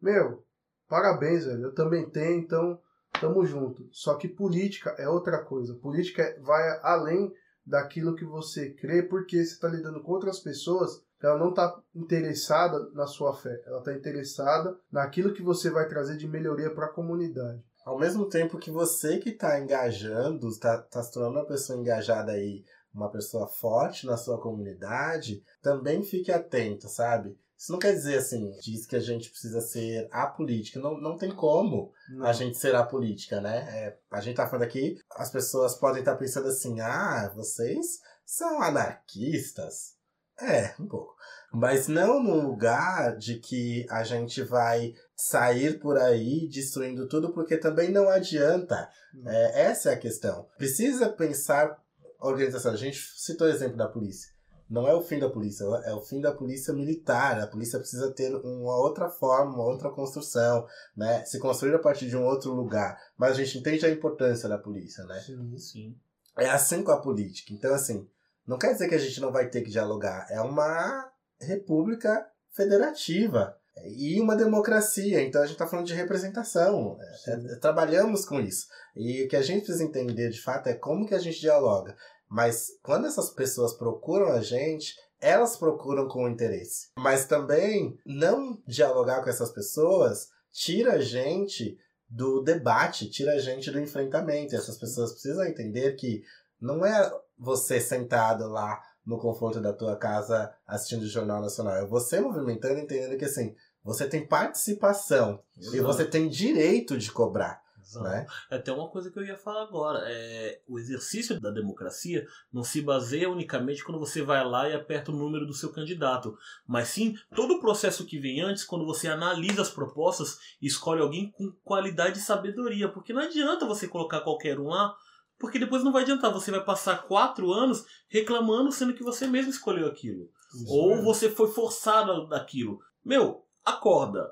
A: meu, parabéns, velho. Eu também tenho, então tamo junto. Só que política é outra coisa. Política vai além daquilo que você crê, porque você está lidando com outras pessoas ela não está interessada na sua fé, ela está interessada naquilo que você vai trazer de melhoria para a comunidade.
D: Ao mesmo tempo que você que está engajando, está tá se tornando uma pessoa engajada aí, uma pessoa forte na sua comunidade, também fique atento, sabe? Isso não quer dizer assim, diz que a gente precisa ser apolítica. Não, não tem como não. a gente ser apolítica, né? É, a gente tá falando aqui, as pessoas podem estar tá pensando assim, ah, vocês são anarquistas. É, um pouco. Mas não num lugar de que a gente vai sair por aí destruindo tudo, porque também não adianta. Hum. É, essa é a questão. Precisa pensar organização. A gente citou o exemplo da polícia não é o fim da polícia, é o fim da polícia militar. A polícia precisa ter uma outra forma, uma outra construção, né? Se construir a partir de um outro lugar. Mas a gente entende a importância da polícia, né?
C: Sim, sim.
D: É assim com a política. Então, assim, não quer dizer que a gente não vai ter que dialogar. É uma república federativa e uma democracia. Então a gente está falando de representação. É, é, trabalhamos com isso. E o que a gente precisa entender de fato é como que a gente dialoga. Mas quando essas pessoas procuram a gente, elas procuram com interesse. Mas também não dialogar com essas pessoas tira a gente do debate, tira a gente do enfrentamento. E essas pessoas precisam entender que não é você sentado lá no conforto da tua casa assistindo o Jornal Nacional. É você movimentando, entendendo que assim, você tem participação Exato. e você tem direito de cobrar. Né?
C: É até uma coisa que eu ia falar agora. É, o exercício da democracia não se baseia unicamente quando você vai lá e aperta o número do seu candidato, mas sim todo o processo que vem antes, quando você analisa as propostas e escolhe alguém com qualidade e sabedoria. Porque não adianta você colocar qualquer um lá, porque depois não vai adiantar. Você vai passar quatro anos reclamando, sendo que você mesmo escolheu aquilo. Isso Ou é. você foi forçado daquilo. Meu, acorda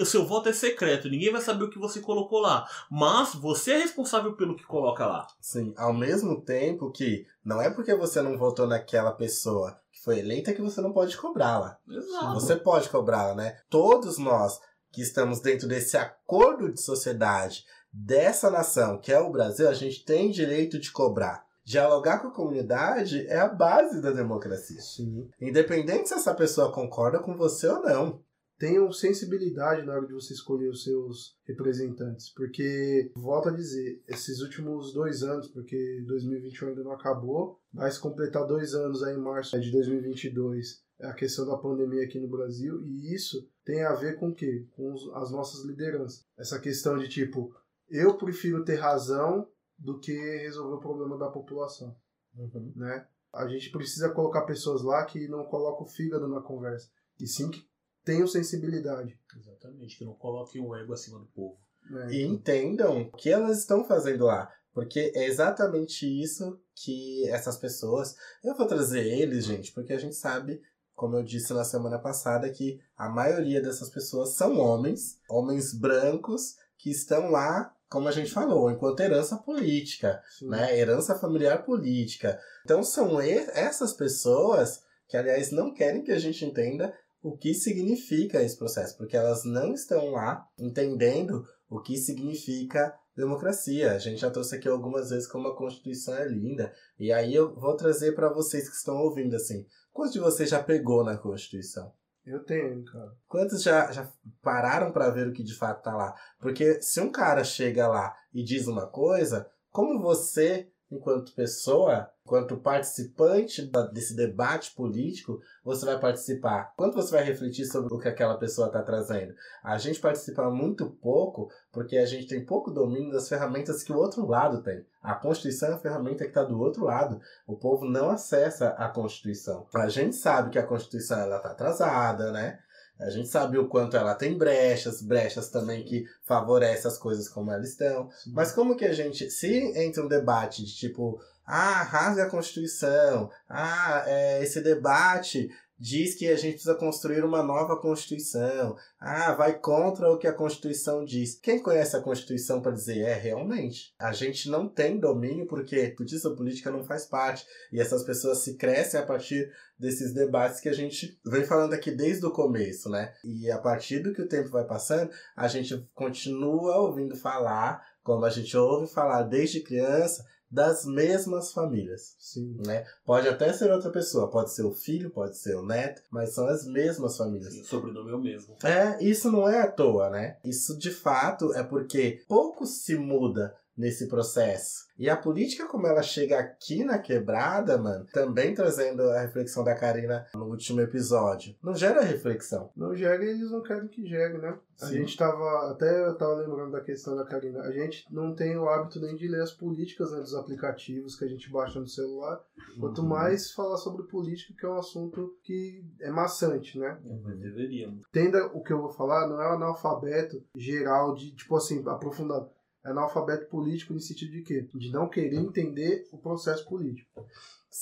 C: o seu voto é secreto, ninguém vai saber o que você colocou lá. Mas você é responsável pelo que coloca lá.
D: Sim, ao mesmo tempo que não é porque você não votou naquela pessoa que foi eleita que você não pode cobrá-la.
C: Exato.
D: Você pode cobrá-la, né? Todos nós que estamos dentro desse acordo de sociedade dessa nação, que é o Brasil, a gente tem direito de cobrar. Dialogar com a comunidade é a base da democracia.
A: Sim.
D: Independente se essa pessoa concorda com você ou não
A: tenham sensibilidade na hora de você escolher os seus representantes, porque, volto a dizer, esses últimos dois anos, porque 2021 ainda não acabou, vai se completar dois anos aí em março de 2022, é a questão da pandemia aqui no Brasil, e isso tem a ver com o quê? Com as nossas lideranças. Essa questão de tipo, eu prefiro ter razão do que resolver o problema da população,
D: uhum.
A: né? A gente precisa colocar pessoas lá que não colocam o fígado na conversa, e sim que tenham sensibilidade.
C: Exatamente, que não coloquem o ego acima do povo.
D: É, e então. entendam o que elas estão fazendo lá. Porque é exatamente isso que essas pessoas. Eu vou trazer eles, gente, porque a gente sabe, como eu disse na semana passada, que a maioria dessas pessoas são homens, homens brancos, que estão lá, como a gente falou, enquanto herança política, Sim. né? Herança familiar política. Então são essas pessoas que, aliás, não querem que a gente entenda o que significa esse processo, porque elas não estão lá entendendo o que significa democracia. A gente já trouxe aqui algumas vezes como a Constituição é linda, e aí eu vou trazer para vocês que estão ouvindo assim. Quantos de vocês já pegou na Constituição?
A: Eu tenho, cara.
D: Quantos já, já pararam para ver o que de fato tá lá? Porque se um cara chega lá e diz uma coisa, como você enquanto pessoa, enquanto participante desse debate político, você vai participar? Quanto você vai refletir sobre o que aquela pessoa está trazendo? A gente participa muito pouco porque a gente tem pouco domínio das ferramentas que o outro lado tem. A Constituição é a ferramenta que está do outro lado. O povo não acessa a Constituição. A gente sabe que a Constituição está atrasada, né? A gente sabe o quanto ela tem brechas, brechas também que favorecem as coisas como elas estão. Sim. Mas como que a gente, se entra um debate de tipo, ah, rasga a Constituição, ah, é, esse debate diz que a gente precisa construir uma nova Constituição. Ah, vai contra o que a Constituição diz. Quem conhece a Constituição para dizer é realmente? A gente não tem domínio porque justiça política não faz parte. E essas pessoas se crescem a partir desses debates que a gente vem falando aqui desde o começo, né? E a partir do que o tempo vai passando, a gente continua ouvindo falar, como a gente ouve falar desde criança, das mesmas famílias.
A: Sim.
D: Né? Pode até ser outra pessoa, pode ser o filho, pode ser o neto, mas são as mesmas famílias.
C: O sobrenome é o mesmo.
D: É, isso não é à toa, né? Isso de fato é porque pouco se muda nesse processo. E a política, como ela chega aqui na quebrada, mano, também trazendo a reflexão da Karina no último episódio, não gera reflexão.
A: Não gera e eles não querem que gere, né? A
D: Sim.
A: gente tava, até eu tava lembrando da questão da Karina, a gente não tem o hábito nem de ler as políticas né, dos aplicativos que a gente baixa no celular, quanto
D: Uhum.
A: mais falar sobre política, que é um assunto que é maçante, né?
C: Mas deveríamos.
A: Entenda o que eu vou falar, não é um analfabeto geral de, tipo assim, aprofundado. É analfabeto político no sentido de quê? De não querer entender o processo político.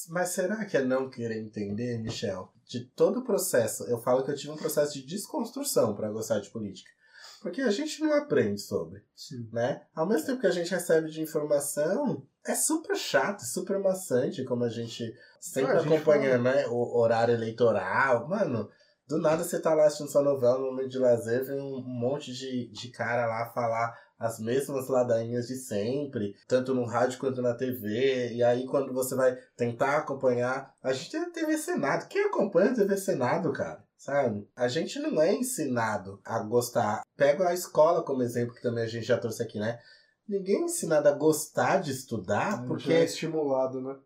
D: Mas será que é não querer entender, Michel? De todo o processo, eu falo que eu tive um processo de desconstrução para gostar de política. Porque a gente não aprende sobre,
A: Sim.
D: né? Ao mesmo tempo que a gente recebe de informação, é super chato, super maçante, como a gente sempre
A: Ah,
D: acompanha, né? O horário eleitoral. Mano, do nada você tá lá assistindo sua novela no momento de lazer, vem um monte de, de cara lá falar as mesmas ladainhas de sempre, tanto no rádio quanto na TV. E aí, quando você vai tentar acompanhar, a gente tem a TV Senado. Quem acompanha a TV Senado, cara? Sabe? A gente não é ensinado a gostar. Pega a escola como exemplo, que também a gente já trouxe aqui, né? Ninguém é ensinado a gostar de estudar,
A: Já é
D: porque,
A: estimulado, né?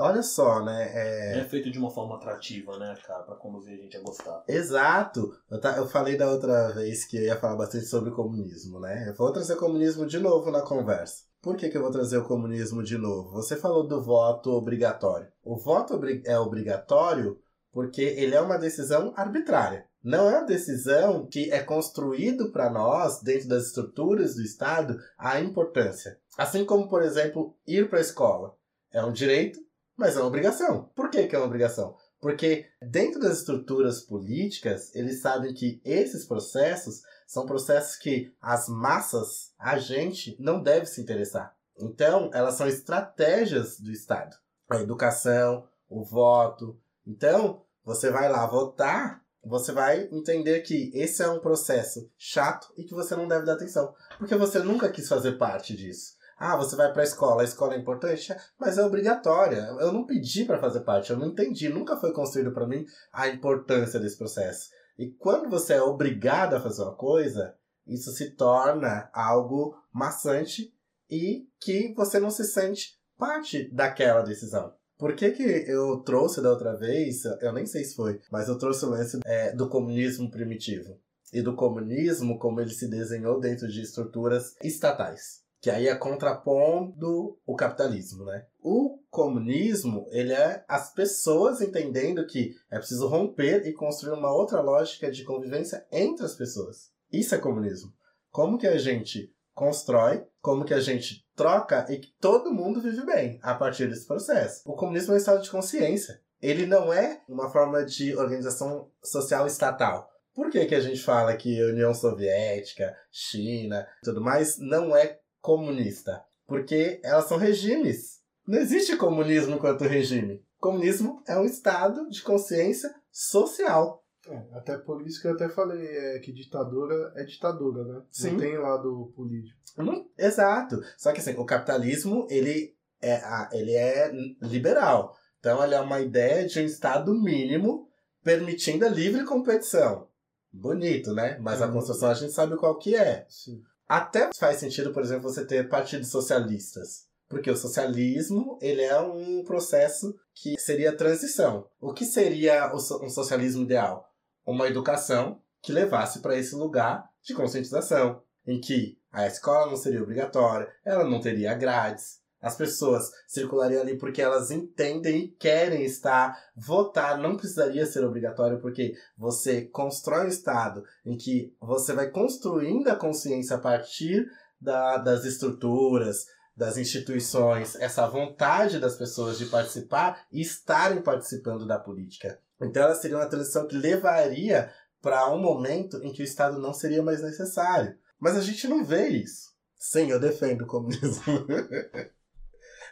D: Olha só, né? É,
C: É feito de uma forma atrativa, né, cara? Pra conduzir a gente a gostar.
D: Exato. Eu, ta- eu falei da outra vez que eu ia falar bastante sobre comunismo, né? Eu vou trazer comunismo de novo na conversa. Por que, que eu vou trazer o comunismo de novo? Você falou do voto obrigatório. O voto obri- é obrigatório porque ele é uma decisão arbitrária. Não é uma decisão que é construído para nós, dentro das estruturas do Estado, a importância. Assim como, por exemplo, ir para a escola. É um direito, mas é uma obrigação. Por que, que é uma obrigação? Porque dentro das estruturas políticas, eles sabem que esses processos são processos que as massas, a gente, não deve se interessar. Então, elas são estratégias do Estado. A educação, o voto. Então, você vai lá votar, você vai entender que esse é um processo chato e que você não deve dar atenção. Porque você nunca quis fazer parte disso. Ah, você vai para a escola, a escola é importante, mas é obrigatória. Eu não pedi para fazer parte, eu não entendi, nunca foi construído para mim a importância desse processo. E quando você é obrigado a fazer uma coisa, isso se torna algo maçante e que você não se sente parte daquela decisão. Por que, que eu trouxe da outra vez, eu nem sei se foi, mas eu trouxe o lance é, do comunismo primitivo. E do comunismo como ele se desenhou dentro de estruturas estatais. Que aí é contrapondo o capitalismo, né? O comunismo, ele é as pessoas entendendo que é preciso romper e construir uma outra lógica de convivência entre as pessoas. Isso é comunismo. Como que a gente constrói, como que a gente troca e que todo mundo vive bem a partir desse processo. O comunismo é um estado de consciência. Ele não é uma forma de organização social estatal. Por que, que a gente fala que União Soviética, China tudo mais não é comunista? Porque elas são regimes. Não existe comunismo enquanto regime. Comunismo é um estado de consciência social.
A: É, até por isso que eu até falei é, que ditadura é ditadura, né?
D: Sim.
A: Não tem lado político.
D: Não- exato. Só que assim, o capitalismo, ele é, ele é liberal. Então ele é uma ideia de um estado mínimo permitindo a livre competição. Bonito, né? Mas a
A: Uhum.
D: construção a gente sabe qual que é.
A: Sim.
D: Até faz sentido, por exemplo, você ter partidos socialistas. Porque o socialismo, ele é um processo que seria transição. O que seria um socialismo ideal? Uma educação que levasse para esse lugar de conscientização, em que a escola não seria obrigatória, ela não teria grades, as pessoas circulariam ali porque elas entendem e querem estar. Votar não precisaria ser obrigatório porque você constrói um estado em que você vai construindo a consciência a partir da- das estruturas, das instituições, essa vontade das pessoas de participar e estarem participando da política. Então ela seria uma transição que levaria para um momento em que o Estado não seria mais necessário. Mas a gente não vê isso. Sim, eu defendo o comunismo.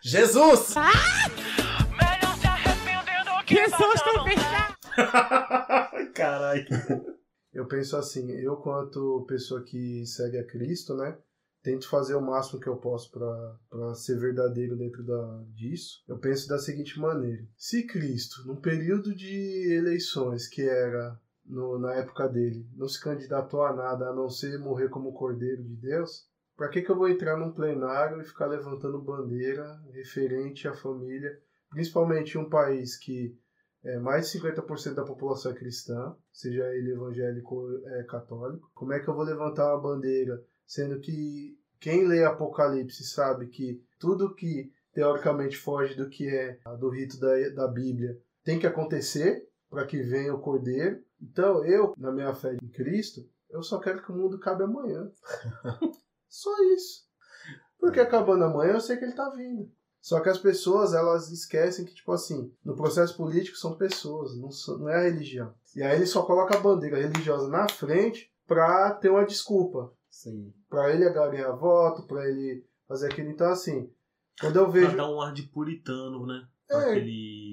D: Jesus!
K: Que susto, bicha!
C: Caralho.
A: Eu penso assim, eu quanto pessoa que segue a Cristo, né? Tento fazer o máximo que eu posso para ser verdadeiro dentro da, disso. Eu penso da seguinte maneira: se Cristo, num período de eleições que era no, na época dele, não se candidatou a nada a não ser morrer como cordeiro de Deus, para que, que eu vou entrar num plenário e ficar levantando bandeira referente à família, principalmente em um país que é, mais de 50% da população é cristã, seja ele evangélico ou é, católico. Como é que eu vou levantar uma bandeira, sendo que quem lê Apocalipse sabe que tudo que teoricamente foge do que é do rito da, da Bíblia tem que acontecer para que venha o Cordeiro. Então eu, na minha fé em Cristo, eu só quero que o mundo cabe amanhã. só isso. Porque acabando amanhã eu sei que ele está vindo. Só que as pessoas, elas esquecem que, tipo assim, no processo político são pessoas, não, são, não é a religião. E aí ele só coloca a bandeira religiosa na frente pra ter uma desculpa.
D: Sim.
A: Pra ele ganhar voto, pra ele fazer aquilo. Então, assim, quando eu vejo...
C: Pra dar um ar de puritano, né? Pra
A: É.
C: aquele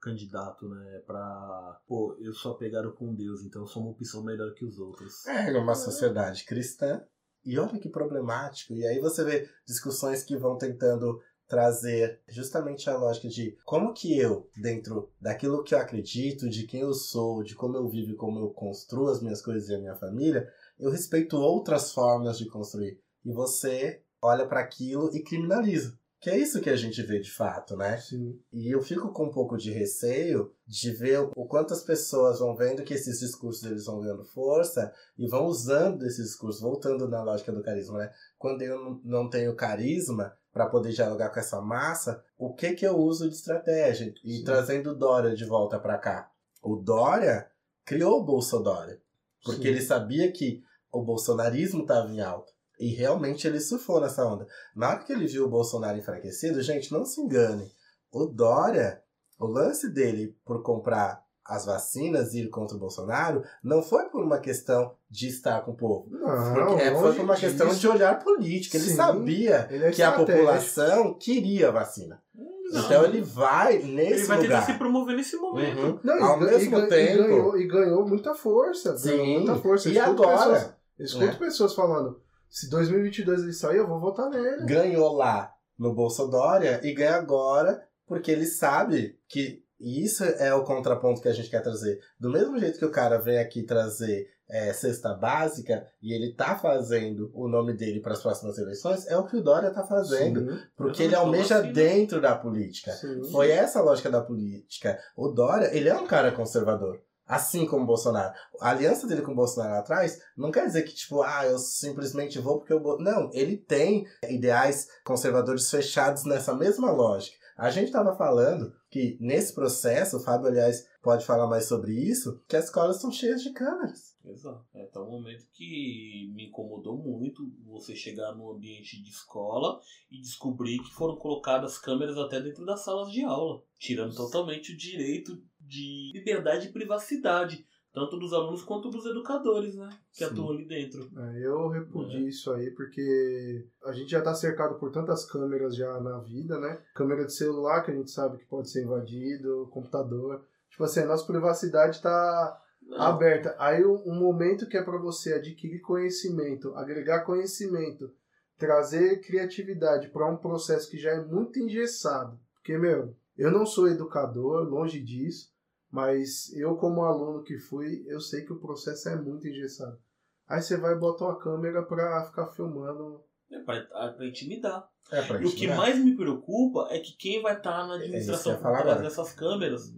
C: candidato, né? Pra, pô, eu sou apegado com Deus, então eu sou uma opção melhor que os outros.
D: É uma sociedade cristã. E olha que problemático. E aí você vê discussões que vão tentando trazer justamente a lógica de como que eu, dentro daquilo que eu acredito, de quem eu sou, de como eu vivo e como eu construo as minhas coisas e a minha família, eu respeito outras formas de construir. E você olha para aquilo e criminaliza. Que é isso que a gente vê de fato, né?
A: Sim.
D: E eu fico com um pouco de receio de ver o quanto as pessoas vão vendo que esses discursos eles vão ganhando força e vão usando esses discursos, voltando na lógica do carisma, né? Quando eu não- tenho carisma para poder dialogar com essa massa, o que que eu uso de estratégia? E
A: Sim.
D: trazendo o Dória de volta para cá. O Dória criou o Bolsodória, porque
A: Sim.
D: ele sabia que o bolsonarismo estava em alta. E realmente ele surfou nessa onda. Na hora que ele viu o Bolsonaro enfraquecido, gente, não se engane. O Dória, o lance dele por comprar as vacinas e ir contra o Bolsonaro, não foi por uma questão de estar com o povo.
A: Não,
D: Porque é, foi
A: longe
D: por uma questão
A: disso.
D: de olhar político. Ele
A: Sim,
D: sabia
A: ele é
D: que a população queria a vacina.
C: Não.
D: Então ele vai
C: Ele
D: nesse
C: vai tentar
D: lugar.
C: se promover nesse momento.
D: Uhum.
A: Não,
D: Ao
A: e,
D: mesmo
A: e, ga- e
D: tempo.
A: ganhou, e ganhou muita força. Ganhou
D: Sim.
A: muita força. Eu
D: E
A: escuto
D: agora?
A: Pessoas, eu escuto
D: Né?
A: pessoas falando: se 2022 ele sair, eu vou votar nele.
D: ganhou lá no Bolsodória e ganha agora porque ele sabe que e isso é o contraponto que a gente quer trazer. Do mesmo jeito que o cara vem aqui trazer é, cesta básica e ele tá fazendo o nome dele para as próximas eleições, é o que o Dória tá fazendo.
A: Sim,
D: Porque ele almeja
C: gosto, né?
D: dentro da política.
A: sim.
D: Foi essa a lógica da política. O Dória, ele é um cara conservador. Assim como o Bolsonaro. A aliança dele com o Bolsonaro lá atrás não quer dizer que, tipo, ah, eu simplesmente vou porque eu vou. Não, ele tem ideais conservadores fechados nessa mesma lógica. A gente estava falando que nesse processo, o Fábio, aliás, pode falar mais sobre isso, que as escolas estão cheias de câmeras.
C: Exato. É tá um momento que me incomodou muito você chegar no ambiente de escola e descobrir que foram colocadas câmeras até dentro das salas de aula, tirando totalmente o direito de liberdade e privacidade, tanto dos alunos quanto dos educadores, né? Que
D: Sim.
C: atuam ali dentro.
A: É, eu repudio isso aí porque a gente já tá cercado por tantas câmeras já na vida, né? Câmera de celular que a gente sabe que pode ser invadido, computador. Tipo assim, a nossa privacidade tá
C: Não,
A: aberta. Aí um, um momento que é para você adquirir conhecimento, agregar conhecimento, trazer criatividade para um processo que já é muito engessado. Porque, meu, eu não sou educador, longe disso, mas eu como aluno que fui, eu sei que o processo é muito engessado. Aí você vai botar uma câmera para ficar filmando.
C: é pra, pra intimidar.
D: É pra
C: E o que mais me preocupa é que quem vai estar na
D: É que eu
C: administração
D: ia
C: por
D: falar
C: trás
D: agora.
C: dessas câmeras?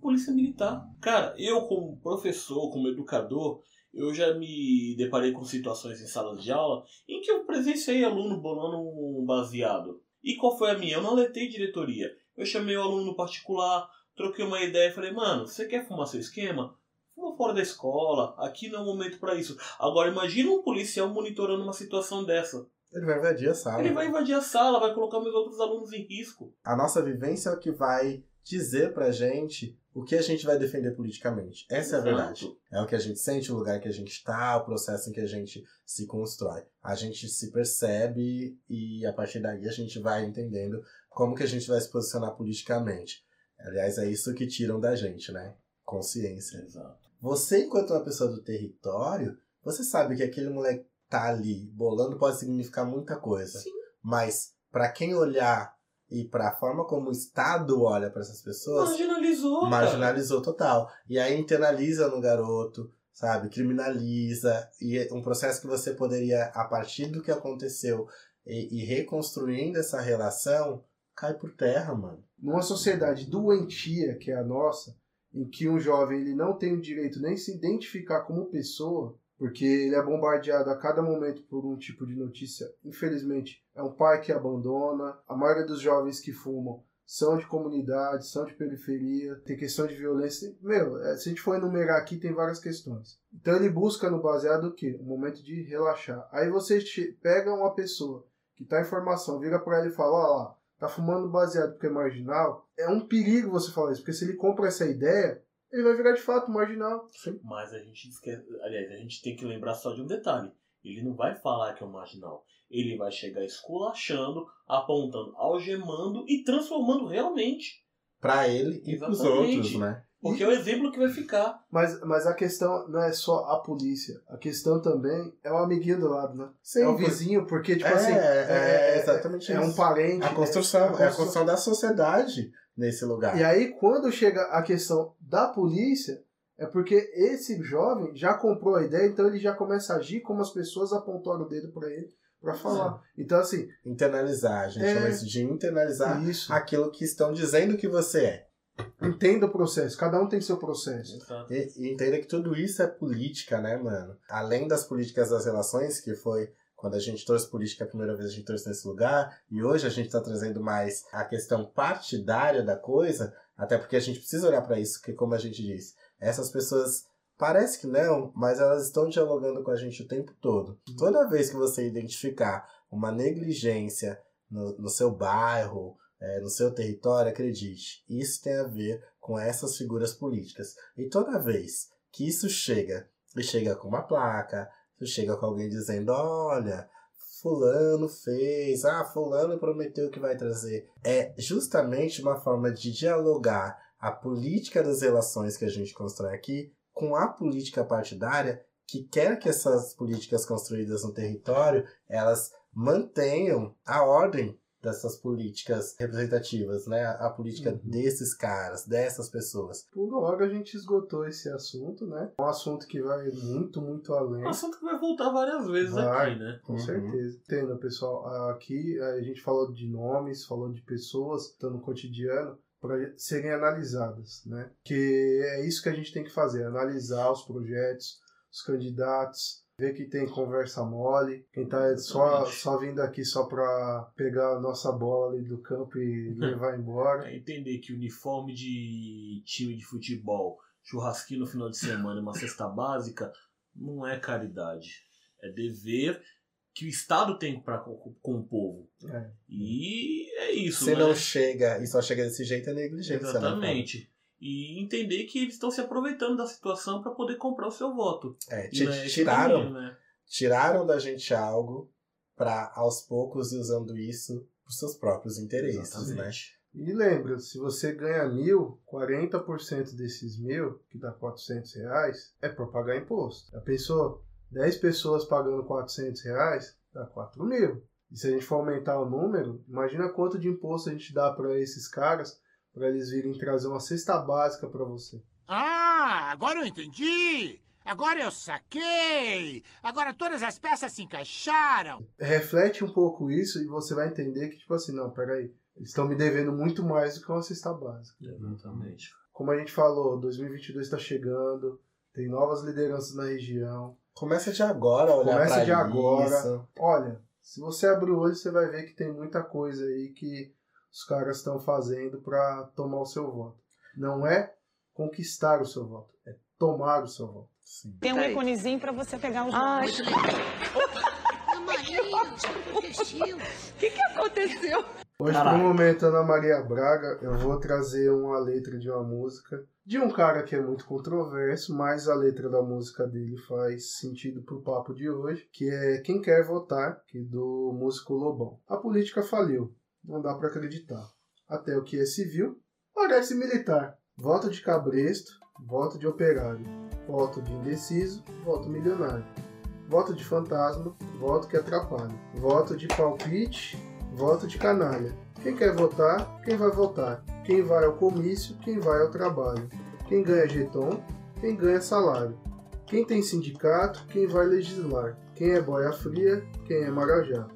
C: Polícia Militar. Cara, eu como professor, como educador, eu já me deparei com situações em salas de aula em que eu presenciei aluno bolando um baseado. E qual foi a minha? Eu não alertei diretoria. Eu chamei o aluno no particular, troquei uma ideia e falei, mano, você quer fumar seu esquema? Fuma fora da escola, aqui não é o momento pra isso. Agora imagina um policial monitorando uma situação dessa.
D: Ele vai invadir a sala.
C: Ele vai invadir a sala, vai colocar meus outros alunos em risco.
D: A nossa vivência é o que vai dizer pra gente o que a gente vai defender politicamente. Essa é a
C: Exato.
D: verdade. É o que a gente sente, o lugar que a gente está, o processo em que a gente se constrói. A gente se percebe e a partir daí a gente vai entendendo como que a gente vai se posicionar politicamente. Aliás, é isso que tiram da gente, né? Consciência.
C: Exato.
D: Você, enquanto uma pessoa do território, você sabe que aquele moleque tá ali bolando pode significar muita coisa.
C: Sim.
D: Mas para quem olhar e para a forma como o Estado olha para essas pessoas,
C: Marginalizou. cara.
D: marginalizou total. E aí internaliza no garoto, sabe? Criminaliza. E é um processo que você poderia, a partir do que aconteceu e, e reconstruindo essa relação, cai por terra, mano.
A: Numa sociedade doentia, que é a nossa, em que um jovem ele não tem o direito nem se identificar como pessoa, porque ele é bombardeado a cada momento por um tipo de notícia. Infelizmente, é um pai que abandona. A maioria dos jovens que fumam são de comunidade, são de periferia, tem questão de violência. Meu, é, se a gente for enumerar aqui, tem várias questões. Então ele busca no baseado o quê? Um momento de relaxar. Aí você pega uma pessoa que tá em formação, vira pra ela e fala, ó lá, tá fumando baseado porque é marginal. É um perigo você falar isso, porque se ele compra essa ideia, ele vai virar de fato marginal.
C: Mas a gente esquece. Aliás, a gente tem que lembrar só de um detalhe. Ele não vai falar que é um marginal. Ele vai chegar esculachando, apontando, algemando e transformando realmente.
D: Pra ele e pros
C: Exatamente.
D: outros, né?
C: Porque é o exemplo que vai ficar.
A: Mas, mas a questão não é só a polícia. A questão também é o amiguinho do lado, né?
D: Sim,
A: é o vizinho, porque, tipo
D: é,
A: assim.
D: é, exatamente
A: é
D: isso.
A: um parente.
D: A construção,
A: é
D: é a construção da sociedade nesse lugar.
A: E aí, quando chega a questão da polícia, é porque esse jovem já comprou a ideia, então ele já começa a agir como as pessoas apontaram o dedo pra ele pra falar. Então, assim,
D: Internalizar, a gente
A: É.
D: chama isso de internalizar
A: isso.
D: aquilo que estão dizendo que você é.
A: Entenda o processo. Cada um tem seu processo.
D: E, e entenda que tudo isso é política, né, mano? Além das políticas das relações, que foi quando a gente trouxe política a primeira vez, a gente trouxe nesse lugar, e hoje a gente está trazendo mais a questão partidária da coisa, até porque a gente precisa olhar para isso, porque como a gente disse, essas pessoas parece que não, mas elas estão dialogando com a gente o tempo todo. Toda vez que você identificar uma negligência no, no seu bairro, é, no seu território, acredite, isso tem a ver com essas figuras políticas. E toda vez que isso chega, e chega com uma placa, chega com alguém dizendo, olha, fulano fez, ah, fulano prometeu que vai trazer. É justamente uma forma de dialogar a política das relações que a gente constrói aqui com a política partidária que quer que essas políticas construídas no território, elas mantenham a ordem dessas políticas representativas, né? A política desses caras, dessas pessoas.
A: Por hora a gente esgotou esse assunto, né? É um assunto que vai muito, muito além.
C: É um assunto que vai voltar várias vezes
A: Vai,
C: aqui, né?
A: Com
D: Uhum.
A: certeza. Entenda, pessoal. Aqui a gente falou de nomes, falou de pessoas que estão no cotidiano para serem analisadas, né? Que é isso que a gente tem que fazer, analisar os projetos, os candidatos, ver que tem conversa mole, quem tá só, só vindo aqui só para pegar a nossa bola ali do campo e levar embora.
C: É entender que uniforme de time de futebol, churrasquinho no final de semana uma cesta básica não é caridade. É dever que o Estado tem para com, com o povo.
A: É.
C: E é isso,
D: Se
C: né?
D: não chega e só chega desse jeito, é negligência. né?
C: Exatamente. E entender que eles estão se aproveitando da situação para poder comprar o seu voto.
D: É,
C: E é esse
D: tiraram,
C: caminho, né?
D: tiraram da gente algo para aos poucos ir usando isso para seus próprios interesses, né?
C: Exatamente.
A: E lembra, se você ganha mil, 40% desses mil, que dá 400 reais, é para pagar imposto. Já pensou? 10 pessoas pagando 400 reais, dá 4 mil. E se a gente for aumentar o número, imagina quanto de imposto a gente dá para esses caras, para eles virem trazer uma cesta básica para você.
J: Ah, agora eu entendi! Agora eu saquei! Agora todas as peças se encaixaram!
A: Reflete um pouco isso e você vai entender que, tipo assim, não, peraí, eles estão me devendo muito mais do que uma cesta básica.
C: Exatamente.
A: Como a gente falou, 2022 está chegando, tem novas lideranças na região.
D: Começa de agora a olhar
A: Começa
D: pra
A: de agora.
D: isso.
A: Olha, se você abrir o olho, você vai ver que tem muita coisa aí que os caras estão fazendo para tomar o seu voto. Não é conquistar o seu voto, é tomar o seu voto.
K: Tem um iconezinho pra você pegar os
L: Ai,
K: O que, que aconteceu?
A: Hoje,
C: Caralho.
A: pro momento, Ana Maria Braga, eu vou trazer uma letra de uma música de um cara que é muito controverso, mas a letra da música dele faz sentido pro papo de hoje, que é Quem Quer Votar, que é do músico Lobão. A política faliu, não dá pra acreditar. Até o que é civil parece militar. Voto de cabresto, voto de operário. Voto de indeciso, voto milionário. Voto de fantasma, voto que atrapalha. Voto de palpite, voto de canalha. Quem quer votar, quem vai votar. Quem vai ao comício, quem vai ao trabalho. Quem ganha jeton, quem ganha salário. Quem tem sindicato, quem vai legislar. Quem é boia fria, quem é marajá.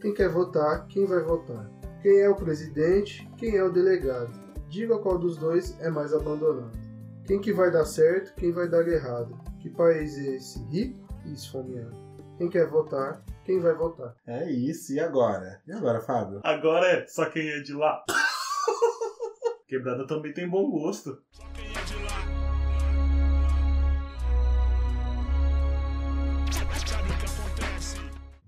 A: Quem quer votar, quem vai votar. Quem é o presidente, quem é o delegado. Diga qual dos dois é mais abandonado. Quem que vai dar certo, quem vai dar errado. Que país é esse? Rico e esfomeado. Quem quer votar, quem vai votar.
D: É isso, e agora? E agora, Fábio?
C: Agora é só quem é de lá. Quebrada também tem bom gosto.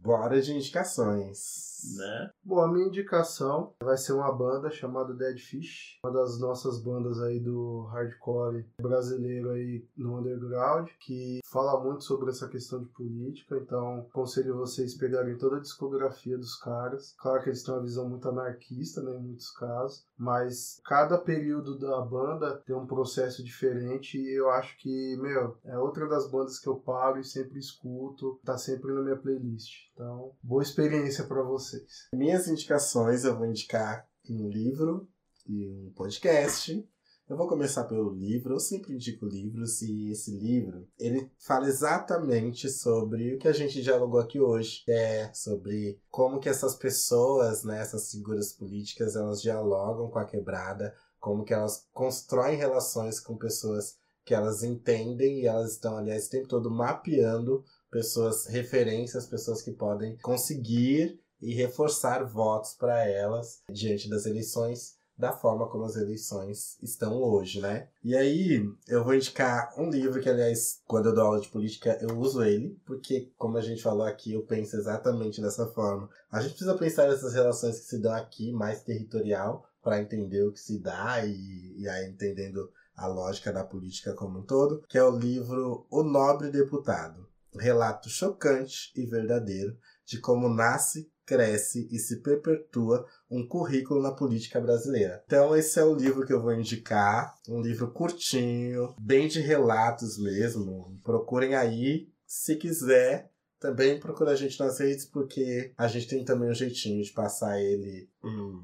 D: Bora de indicações.
C: Né?
A: Bom, a minha indicação vai ser uma banda chamada Dead Fish, uma das nossas bandas aí do hardcore brasileiro aí no underground, que fala muito sobre essa questão de política, então aconselho vocês pegarem toda a discografia dos caras. Claro que eles têm uma visão muito anarquista, né, em muitos casos, mas cada período da banda tem um processo diferente e eu acho que, meu, é outra das bandas que eu paro e sempre escuto, tá sempre na minha playlist. Então, boa experiência para vocês.
D: Minhas indicações, eu vou indicar um livro e um podcast. Eu vou começar pelo livro, eu sempre indico livros e esse livro, ele fala exatamente sobre o que a gente dialogou aqui hoje, é sobre como que essas pessoas, né, essas figuras políticas, elas dialogam com a quebrada, como que elas constroem relações com pessoas que elas entendem e elas estão, aliás, o tempo todo mapeando pessoas, referências, pessoas que podem conseguir e reforçar votos para elas diante das eleições da forma como as eleições estão hoje, né? E aí, eu vou indicar um livro que, aliás, quando eu dou aula de política, eu uso ele, porque, como a gente falou aqui, eu penso exatamente dessa forma. A gente precisa pensar nessas relações que se dão aqui, mais territorial, para entender o que se dá e, e aí entendendo a lógica da política como um todo, que é o livro O Nobre Deputado. Relato chocante e verdadeiro de como nasce, cresce e se perpetua um currículo na política brasileira. Então esse é o livro que eu vou indicar, um livro curtinho, bem de relatos mesmo. Procurem aí, se quiser, também procura a gente nas redes porque a gente tem também um jeitinho de passar ele hum,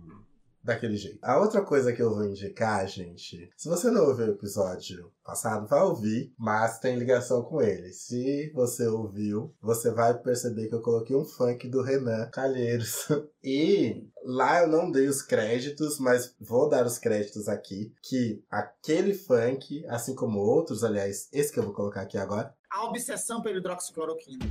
D: daquele jeito. A outra coisa que eu vou indicar, gente, se você não ouviu o episódio passado, vai ouvir, mas tem ligação com ele. Se você ouviu, você vai perceber que eu coloquei um funk do Renan Calheiros. E lá eu não dei os créditos, mas vou dar os créditos aqui, que aquele funk, assim como outros, aliás, esse que eu vou colocar aqui agora,
L: A obsessão pela hidroxicloroquina.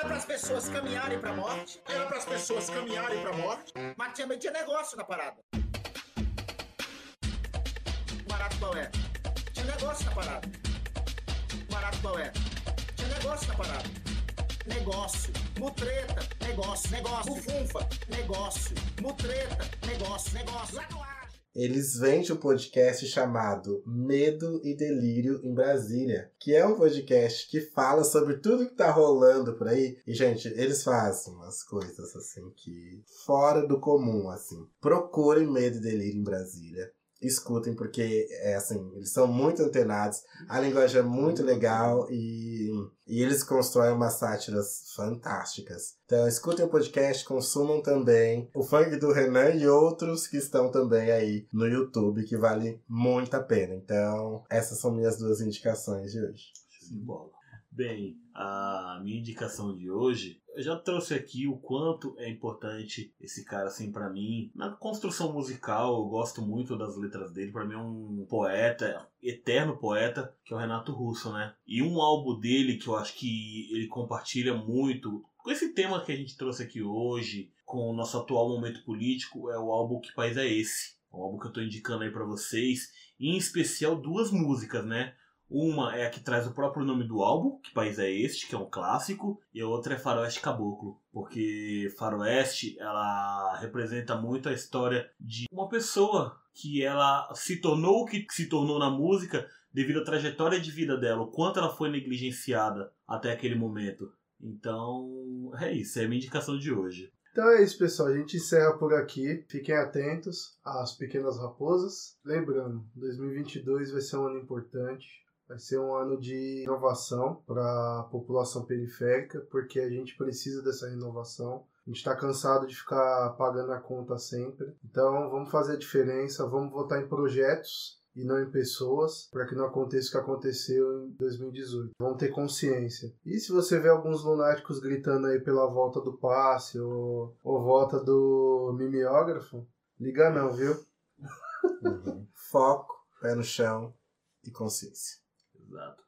L: Era para as pessoas caminharem para a morte. Era para as pessoas caminharem para a morte. Mas tinha, tinha negócio na parada. Barato qual é? Tinha negócio na parada. Barato qual é? Tinha negócio na parada. Negócio. Mutreta. Negócio. Negócio. Bufunfa. Negócio. Mutreta. Negócio. Negócio. Lá no ar.
D: Eles vendem um podcast chamado Medo e Delírio em Brasília, que é um podcast que fala sobre tudo que tá rolando por aí. E, gente, eles fazem umas coisas assim que fora do comum, assim. Procurem Medo e Delírio em Brasília. Escutem, porque é assim, eles são muito antenados, a linguagem é muito legal e, e eles constroem umas sátiras fantásticas. Então escutem o podcast, consumam também o funk do Renan e outros que estão também aí no YouTube, que vale muito a pena. Então, essas são minhas duas indicações de hoje.
C: De bola. Bem, a minha indicação de hoje, eu já trouxe aqui o quanto é importante esse cara, assim, pra mim. Na construção musical, eu gosto muito das letras dele. Pra mim é um poeta, eterno poeta, que é o Renato Russo, né? E um álbum dele que eu acho que ele compartilha muito com esse tema que a gente trouxe aqui hoje, com o nosso atual momento político, é o álbum Que País é Esse? É um álbum que eu tô indicando aí pra vocês. Em especial duas músicas, né? Uma é a que traz o próprio nome do álbum, Que País é Este, que é um clássico, e a outra é Faroeste Caboclo, porque Faroeste, ela representa muito a história de uma pessoa que ela se tornou o que se tornou na música devido à trajetória de vida dela, o quanto ela foi negligenciada até aquele momento. Então, é isso, é a minha indicação de hoje.
A: Então é isso, pessoal. A gente encerra por aqui. Fiquem atentos às pequenas raposas. Lembrando, 2022 vai ser um ano importante. Vai ser um ano de inovação para a população periférica, porque a gente precisa dessa renovação. A gente está cansado de ficar pagando a conta sempre. Então vamos fazer a diferença, vamos votar em projetos e não em pessoas, para que não aconteça o que aconteceu em 2018. Vão ter consciência. E se você vê alguns lunáticos gritando aí pela volta do passe ou, ou volta do mimeógrafo, liga não, viu?
D: Uhum. Foco, pé no chão e consciência.
C: Exato.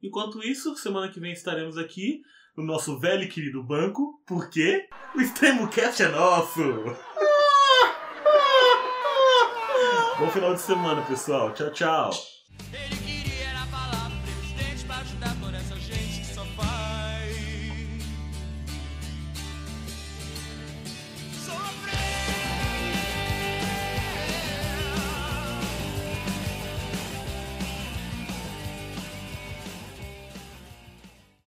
C: Enquanto isso, semana que vem estaremos aqui no nosso velho e querido banco, porque o Extremo Cast é nosso! Bom final de semana, pessoal. Tchau, tchau.